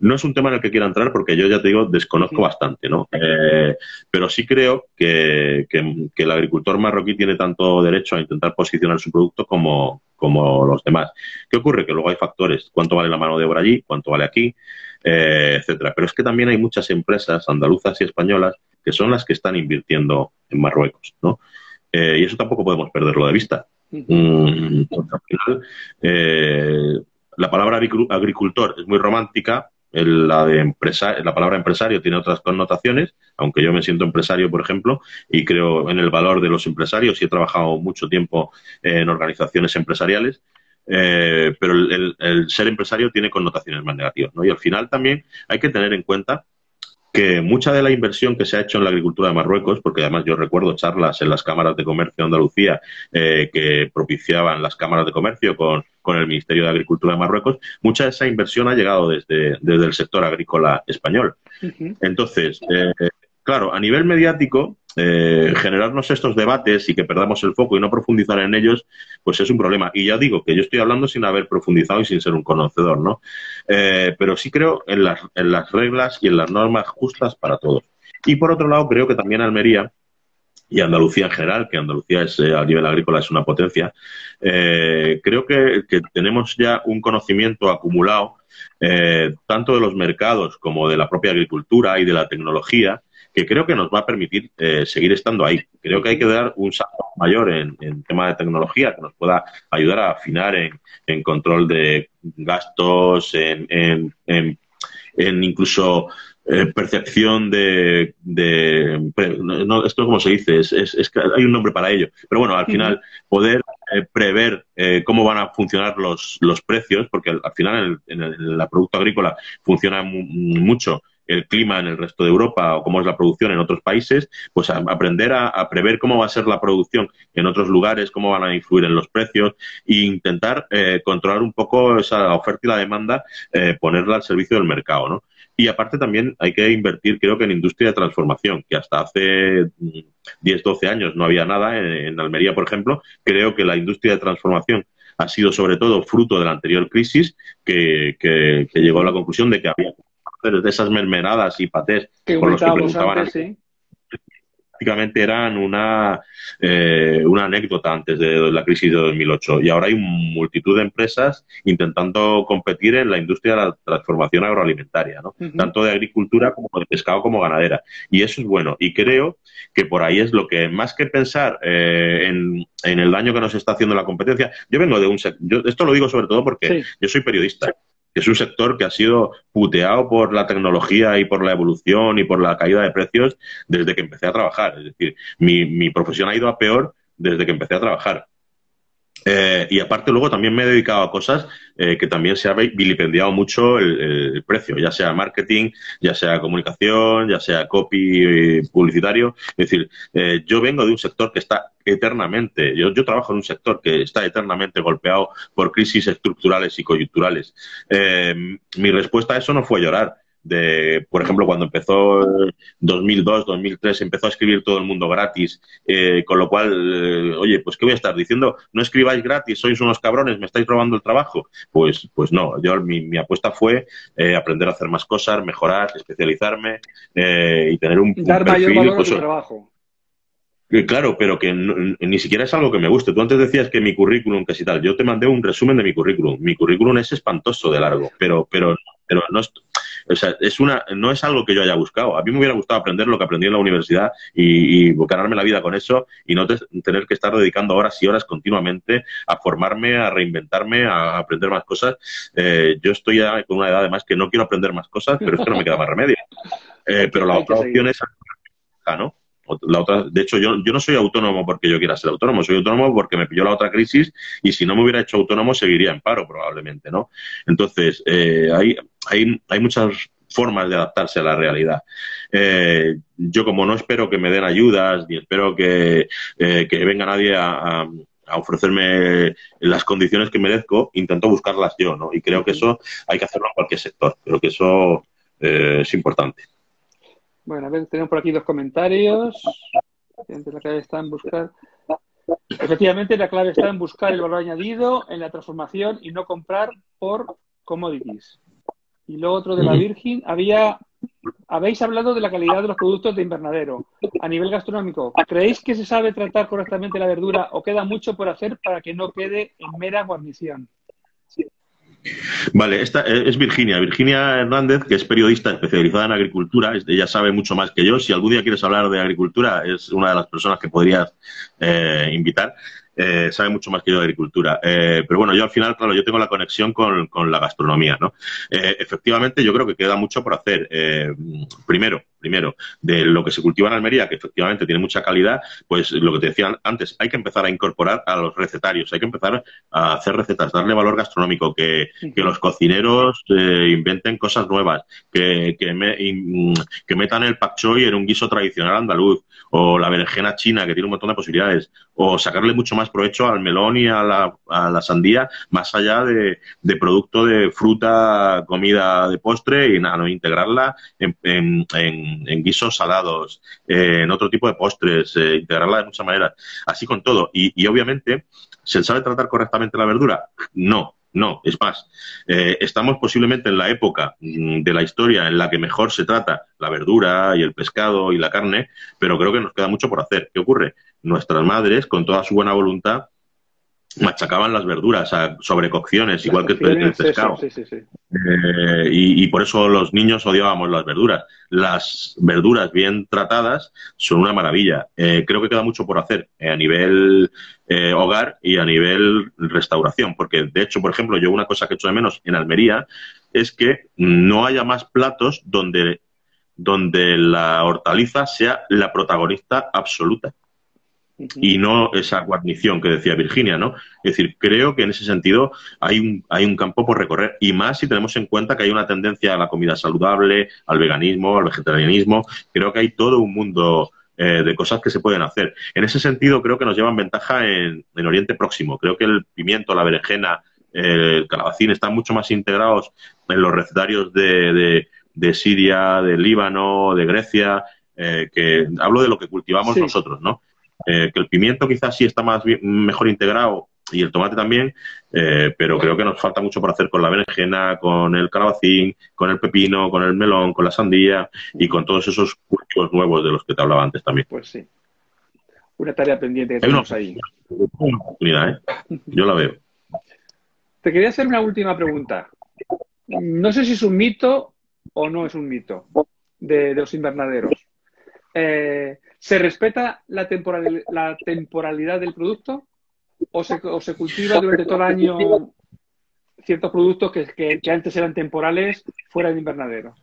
No es un tema en el que quiera entrar porque yo ya te digo, desconozco bastante, ¿no? Eh, pero sí creo que, el agricultor marroquí tiene tanto derecho a intentar posicionar su producto como, como los demás. ¿Qué ocurre? Que luego hay factores, cuánto vale la mano de obra allí, cuánto vale aquí, eh, etcétera. Pero es que también hay muchas empresas andaluzas y españolas que son las que están invirtiendo en Marruecos, ¿no? Eh, y eso tampoco podemos perderlo de vista. Mm, al final, la palabra agricultor es muy romántica, la, de empresa, la palabra empresario tiene otras connotaciones, aunque yo me siento empresario, por ejemplo, y creo en el valor de los empresarios y he trabajado mucho tiempo en organizaciones empresariales, eh, pero el, ser empresario tiene connotaciones más negativas. ¿no? Y al final también hay que tener en cuenta que mucha de la inversión que se ha hecho en la agricultura de Marruecos, porque además yo recuerdo charlas en las cámaras de comercio de Andalucía eh, que propiciaban las cámaras de comercio con, el Ministerio de Agricultura de Marruecos, mucha de esa inversión ha llegado desde, desde el sector agrícola español. Entonces, eh, claro, a nivel mediático, eh, generarnos estos debates y que perdamos el foco y no profundizar en ellos, pues es un problema. Y ya digo que yo estoy hablando sin haber profundizado y sin ser un conocedor, ¿no? Eh, pero sí creo en las, en las reglas y en las normas justas para todos. Y por otro lado, creo que también Almería y Andalucía en general, que Andalucía es, eh, a nivel agrícola es una potencia, creo que, tenemos ya un conocimiento acumulado tanto de los mercados como de la propia agricultura y de la tecnología que creo que nos va a permitir eh, seguir estando ahí. Creo que hay que dar un salto mayor en, tema de tecnología que nos pueda ayudar a afinar en, control de gastos, en, incluso eh, percepción de, no, esto cómo se dice es, es, que hay un nombre para ello. Pero bueno al final poder eh, prever cómo van a funcionar los, los precios porque al, final en el, en el, producto agrícola funciona mucho el clima en el resto de Europa o cómo es la producción en otros países, pues aprender a, prever cómo va a ser la producción en otros lugares, cómo van a influir en los precios e intentar eh, controlar un poco esa oferta y la demanda, eh, ponerla al servicio del mercado, ¿no? Y aparte también hay que invertir, creo que en industria de transformación, que hasta hace 10, mm, 12 años no había nada. En, Almería, por ejemplo, creo que la industria de transformación ha sido sobre todo fruto de la anterior crisis que, que llegó a la conclusión de que había de esas mermeladas y patés con los que preguntaban prácticamente eran una, eh, una anécdota antes de la crisis de 2008 y ahora hay multitud de empresas intentando competir en la industria de la transformación agroalimentaria, ¿no? tanto de agricultura como de pescado como ganadera. Y eso es bueno. Y creo que por ahí es lo que, más que pensar eh, en, el daño que nos está haciendo la competencia, yo vengo de un... Yo, esto lo digo sobre todo porque yo soy periodista es un sector que ha sido puteado por la tecnología y por la evolución y por la caída de precios desde que empecé a trabajar. Es decir, mi, profesión ha ido a peor desde que empecé a trabajar. Eh, y aparte luego también me he dedicado a cosas eh, que también se ha vilipendiado mucho el, precio, ya sea marketing, ya sea comunicación, ya sea copy publicitario. Es decir, eh, yo vengo de un sector que está eternamente, yo, yo, trabajo en un sector que está eternamente golpeado por crisis estructurales y coyunturales. mi respuesta a eso no fue llorar de, por ejemplo, cuando empezó 2002, 2003, empezó a escribir todo el mundo gratis, eh, con lo cual, eh, oye, pues ¿qué voy a estar diciendo? No escribáis gratis, sois unos cabrones, me estáis robando el trabajo. Pues, pues no, yo mi, apuesta fue eh, aprender a hacer más cosas, mejorar, especializarme y tener un, Dar mayor valor a tu trabajo. Claro, pero que ni siquiera es algo que me guste. Tú antes decías que mi currículum, casi tal. Yo te mandé un resumen de mi currículum. Mi currículum es espantoso de largo, pero, pero, pero no, o sea, es una, no es algo que yo haya buscado. A mí me hubiera gustado aprender lo que aprendí en la universidad y, ganarme la vida con eso y no tener que estar dedicando horas y horas continuamente a formarme, a reinventarme, a aprender más cosas. Eh, yo estoy ya con una edad además que no quiero aprender más cosas, pero es que no me queda más remedio. <laughs> Eh, pero la otra opción es, ¿no? La otra, de hecho, yo, yo no soy autónomo porque yo quiera ser autónomo, soy autónomo porque me pilló la otra crisis y si no me hubiera hecho autónomo seguiría en paro probablemente, ¿no? Entonces, eh, hay, hay, hay muchas formas de adaptarse a la realidad. Eh, yo como no espero que me den ayudas, ni espero que, eh, venga nadie a, ofrecerme las condiciones que merezco, intento buscarlas yo, ¿no? Y creo que eso hay que hacerlo en cualquier sector. Creo que eso eh, es importante. Bueno, a ver, tenemos por aquí dos comentarios. La clave está en buscar. Efectivamente, la clave está en buscar el valor añadido en la transformación y no comprar por commodities. Y luego otro de la Virgin, había, habéis hablado de la calidad de los productos de invernadero a nivel gastronómico. ¿Creéis que se sabe tratar correctamente la verdura o queda mucho por hacer para que no quede en mera guarnición? Vale, esta es Virginia, Virginia Hernández, que es periodista especializada en agricultura. Ella sabe mucho más que yo. Si algún día quieres hablar de agricultura, es una de las personas que podrías eh, invitar. Eh, sabe mucho más que yo de agricultura. Eh, pero bueno, yo al final, claro, yo tengo la conexión con, con la gastronomía, ¿no? Eh, efectivamente, yo creo que queda mucho por hacer. primero, primero, de lo que se cultiva en Almería, que efectivamente tiene mucha calidad, pues lo que te decía antes, hay que empezar a incorporar a los recetarios, hay que empezar a hacer recetas, darle valor gastronómico, que, que los cocineros inventen cosas nuevas, que, que, me, que metan el pak choi en un guiso tradicional andaluz, o la berenjena china, que tiene un montón de posibilidades, o sacarle mucho más provecho al melón y a la, a la sandía, más allá de, de, producto de fruta, comida de postre, y nada, no integrarla en, en, en, guisos salados, eh, en otro tipo de postres, eh, integrarla de muchas maneras, así con todo. Y, y obviamente, ¿se sabe tratar correctamente la verdura? No, no, es más, eh, estamos posiblemente en la época mm, de la historia en la que mejor se trata la verdura y el pescado y la carne, pero creo que nos queda mucho por hacer. ¿Qué ocurre? Nuestras madres, con toda su buena voluntad, machacaban las verduras a sobrecocciones, igual que el pescado. Eh, y, por eso los niños odiábamos las verduras. Las verduras bien tratadas son una maravilla. Eh, creo que queda mucho por hacer eh, a nivel hogar y a nivel restauración, porque de hecho, por ejemplo, yo una cosa que echo de menos en Almería es que no haya más platos donde, donde la hortaliza sea la protagonista absoluta y no esa guarnición que decía Virginia, ¿no? Es decir, creo que en ese sentido hay un, hay un campo por recorrer y más si tenemos en cuenta que hay una tendencia a la comida saludable, al veganismo, al vegetarianismo. Creo que hay todo un mundo eh, de cosas que se pueden hacer. En ese sentido, creo que nos llevan ventaja en, en Oriente Próximo. Creo que el pimiento, la berenjena, el calabacín están mucho más integrados en los recetarios de, de, Siria, de Líbano, de Grecia, eh, que hablo de lo que cultivamos nosotros, ¿no? Eh, que el pimiento quizás sí está más mejor integrado y el tomate también, eh, pero creo que nos falta mucho por hacer con la berenjena, con el calabacín, con el pepino, con el melón, con la sandía y con todos esos cultivos nuevos de los que te hablaba antes también. Pues sí. Una tarea pendiente que tenemos ahí. Una oportunidad, ¿eh? Yo la veo. <laughs> Te quería hacer una última pregunta. No sé si es un mito o no es un mito de, de los invernaderos. Eh, ¿Se respeta la, la temporalidad del producto o se, o se, cultiva durante todo el año ciertos productos que, antes eran temporales fuera del invernadero?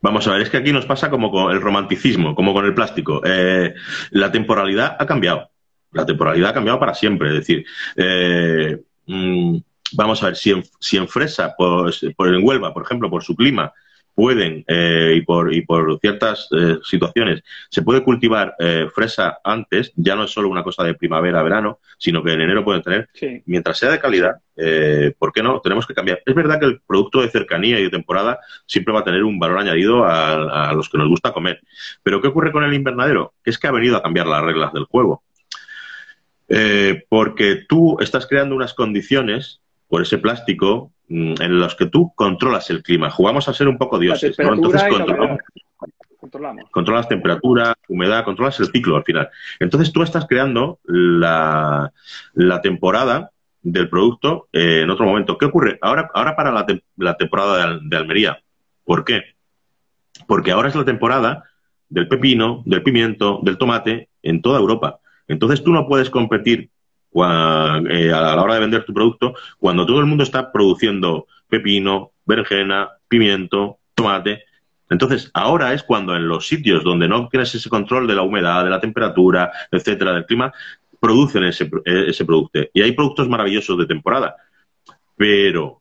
Vamos a ver, es que aquí nos pasa como con el romanticismo, como con el plástico. Eh, la temporalidad ha cambiado. La temporalidad ha cambiado para siempre. Es decir, eh, mm, vamos a ver, si en, si en Fresa, pues, por en Huelva, por ejemplo, por su clima, pueden, eh, y, por, y por ciertas eh, situaciones, se puede cultivar eh, fresa antes, ya no es solo una cosa de primavera, verano, sino que en enero pueden tener, mientras sea de calidad, ¿por qué no? Tenemos que cambiar. Es verdad que el producto de cercanía y de temporada siempre va a tener un valor añadido a, a los que nos gusta comer. Pero ¿qué ocurre con el invernadero? Es que ha venido a cambiar las reglas del juego. porque tú estás creando unas condiciones por ese plástico en los que tú controlas el clima. Jugamos a ser un poco dioses, ¿no? Entonces controlamos, controlas temperatura, humedad, controlas el ciclo al final. Entonces tú estás creando la, la temporada del producto eh, en otro momento. ¿Qué ocurre? Ahora, ahora para la, la temporada de, Almería. ¿Por qué? Porque ahora es la temporada del pepino, del pimiento, del tomate en toda Europa. Entonces tú no puedes competir eh, a la hora de vender tu producto, cuando todo el mundo está produciendo pepino, berenjena, pimiento, tomate. Entonces, ahora es cuando en los sitios donde no tienes ese control de la humedad, de la temperatura, etcétera, del clima, producen ese, eh, ese producto. Y hay productos maravillosos de temporada. Pero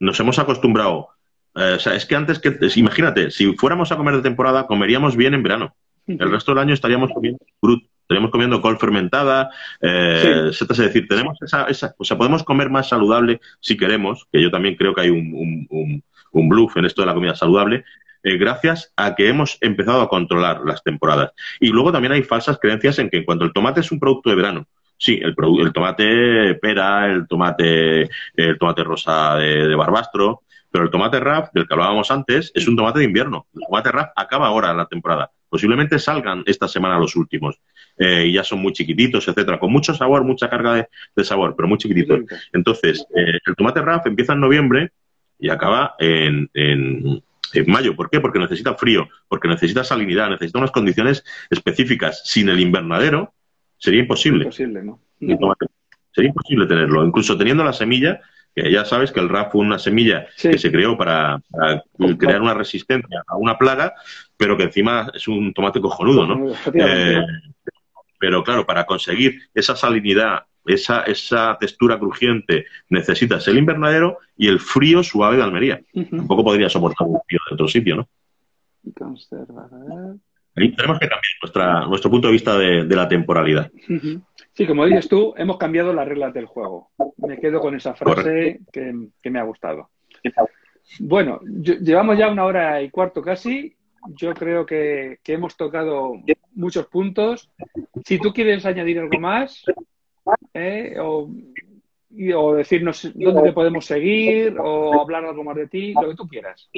nos hemos acostumbrado Eh, o sea, es que antes que, imagínate, si fuéramos a comer de temporada, comeríamos bien en verano. El resto del año estaríamos comiendo fruta, estaríamos comiendo col fermentada, eh, es decir, tenemos esa, esa, o sea, podemos comer más saludable si queremos, que yo también creo que hay un, un, un, bluff en esto de la comida saludable, eh, gracias a que hemos empezado a controlar las temporadas. Y luego también hay falsas creencias en que en cuanto el tomate es un producto de verano, sí, el, el tomate pera, el tomate, el tomate rosa de, de barbastro, pero el tomate RAF, del que hablábamos antes, es un tomate de invierno. El tomate RAF acaba ahora la temporada. Posiblemente salgan esta semana los últimos. Eh, y ya son muy chiquititos, etcétera, con mucho sabor, mucha carga de, sabor, pero muy chiquititos. Entonces, eh, el tomate RAF empieza en noviembre y acaba en, en, mayo. ¿Por qué? Porque necesita frío, porque necesita salinidad, necesita unas condiciones específicas. Sin el invernadero sería imposible. Imposible, ¿no? Sería imposible tenerlo. Incluso teniendo la semilla, ya sabes que el RAF fue una semilla que se creó para, crear una resistencia a una plaga, pero que encima es un tomate cojonudo, ¿no? Eh, pero claro, para conseguir esa salinidad, esa, esa textura crujiente, necesitas el invernadero y el frío suave de Almería. Tampoco podría soportar un frío de otro sitio, ¿no? Ahí tenemos que cambiar nuestra, nuestro punto de vista de, la temporalidad. Sí, como dices tú, hemos cambiado las reglas del juego. Me quedo con esa frase que, me ha gustado. Bueno, llevamos ya una hora y cuarto casi. Yo creo que, hemos tocado muchos puntos. Si tú quieres añadir algo más ¿eh? o, o decirnos dónde te podemos seguir o hablar algo más de ti, lo que tú quieras.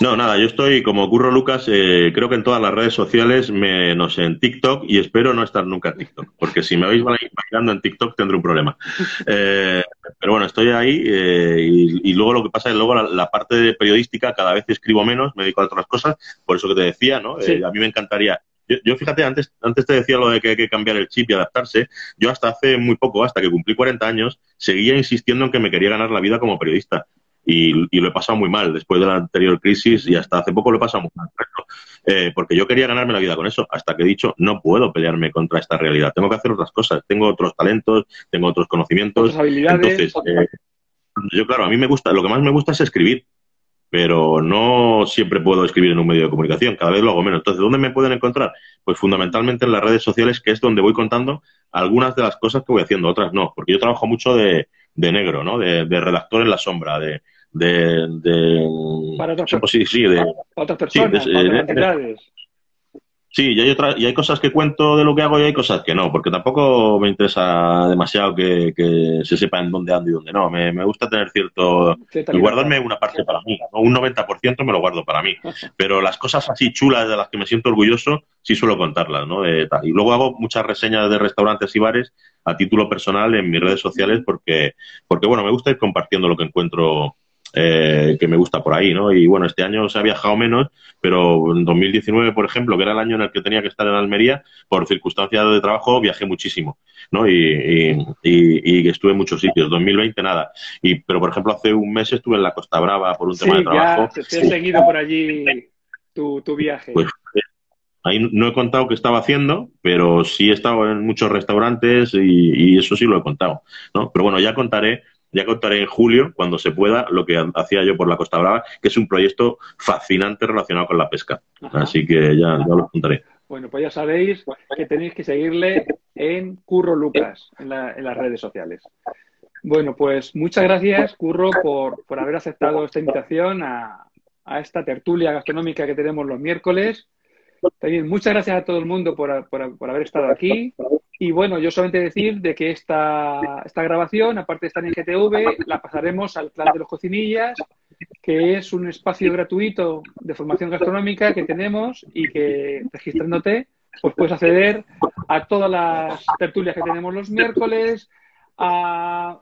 No, nada, yo estoy como Curro Lucas, eh, creo que en todas las redes sociales, menos en TikTok, y espero no estar nunca en TikTok, porque si me vais bailando en TikTok tendré un problema. Eh, pero bueno, estoy ahí eh, y, luego lo que pasa es que luego la, parte periodística cada vez escribo menos, me dedico a otras cosas, por eso que te decía, ¿no? a mí me encantaría yo, fíjate, antes, antes te decía lo de que hay que cambiar el chip y adaptarse. Yo hasta hace muy poco, hasta que cumplí 40 años, seguía insistiendo en que me quería ganar la vida como periodista y, lo he pasado muy mal después de la anterior crisis y hasta hace poco lo he pasado muy mal. Eh, porque yo quería ganarme la vida con eso, hasta que he dicho, no puedo pelearme contra esta realidad, tengo que hacer otras cosas, tengo otros talentos, tengo otros conocimientos. habilidades. Entonces, eh, yo, claro, a mí me gusta, lo que más me gusta es escribir, pero no siempre puedo escribir en un medio de comunicación, cada vez lo hago menos. Entonces, ¿dónde me pueden encontrar? Pues fundamentalmente en las redes sociales, que es donde voy contando algunas de las cosas que voy haciendo, otras no, porque yo trabajo mucho de, negro, ¿no? de redactor en la sombra, de, de, de para otras, sí, sí, de, otras personas, sí, de, Sí, y hay, otra, y hay cosas que cuento de lo que hago y hay cosas que no, porque tampoco me interesa demasiado que, se sepa en dónde ando y dónde no. Me, gusta tener cierto... y guardarme una parte para mí. Un 90% me lo guardo para mí. <laughs> Pero las cosas así chulas de las que me siento orgulloso, sí suelo contarlas, ¿no? De, y luego hago muchas reseñas de restaurantes y bares a título personal en mis redes sociales porque, porque bueno, me gusta ir compartiendo lo que encuentro eh, que me gusta por ahí, ¿no? Y bueno, este año se ha viajado menos, pero en 2019, por ejemplo, que era el año en el que tenía que estar en Almería, por circunstancias de trabajo viajé muchísimo, ¿no? Y, y, estuve en muchos sitios. 2020 nada. Y, pero, por ejemplo, hace un mes estuve en la Costa Brava por un tema de trabajo. Ya te he seguido por allí tu, tu viaje. Pues, Ahí no he contado qué estaba haciendo, pero sí he estado en muchos restaurantes y, y, eso sí lo he contado, ¿no? Pero bueno, ya contaré ya contaré en julio, cuando se pueda, lo que hacía yo por la Costa Brava, que es un proyecto fascinante relacionado con la pesca. Así que ya, lo contaré. Bueno, pues ya sabéis que tenéis que seguirle en Curro Lucas, en, las redes sociales. Bueno, pues muchas gracias, Curro, por, haber aceptado esta invitación a, esta tertulia gastronómica que tenemos los miércoles. También muchas gracias a todo el mundo por, por haber estado aquí. Y bueno, yo solamente decir de que esta, esta grabación, aparte de estar en GTV, la pasaremos al Clan de los Cocinillas, que es un espacio gratuito de formación gastronómica que tenemos y que registrándote, pues puedes acceder a todas las tertulias que tenemos los miércoles, a,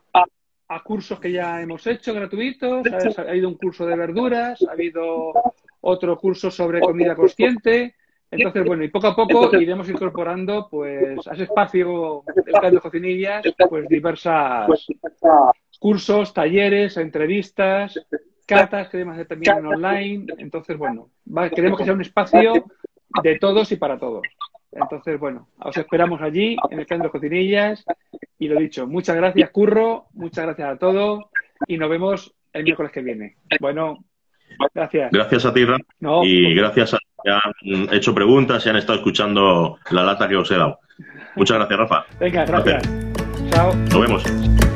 a, cursos que ya hemos hecho gratuitos, ha habido un curso de verduras, ha habido otro curso sobre comida consciente, entonces, bueno, y poco a poco iremos incorporando pues a ese espacio del Cambio de Cocinillas, pues diversas cursos, talleres, entrevistas, catas que debemos hacer también en online. Entonces, bueno, queremos que sea un espacio de todos y para todos. Entonces, bueno, os esperamos allí en el Cambio de Cocinillas. Y lo dicho, muchas gracias, Curro, muchas gracias a todos y nos vemos el miércoles que viene. Bueno. Gracias. Gracias a ti, Rafa. y gracias a que han hecho preguntas y han estado escuchando la lata que os he dado. Muchas gracias, Rafa. Venga, gracias. Chao. Nos vemos.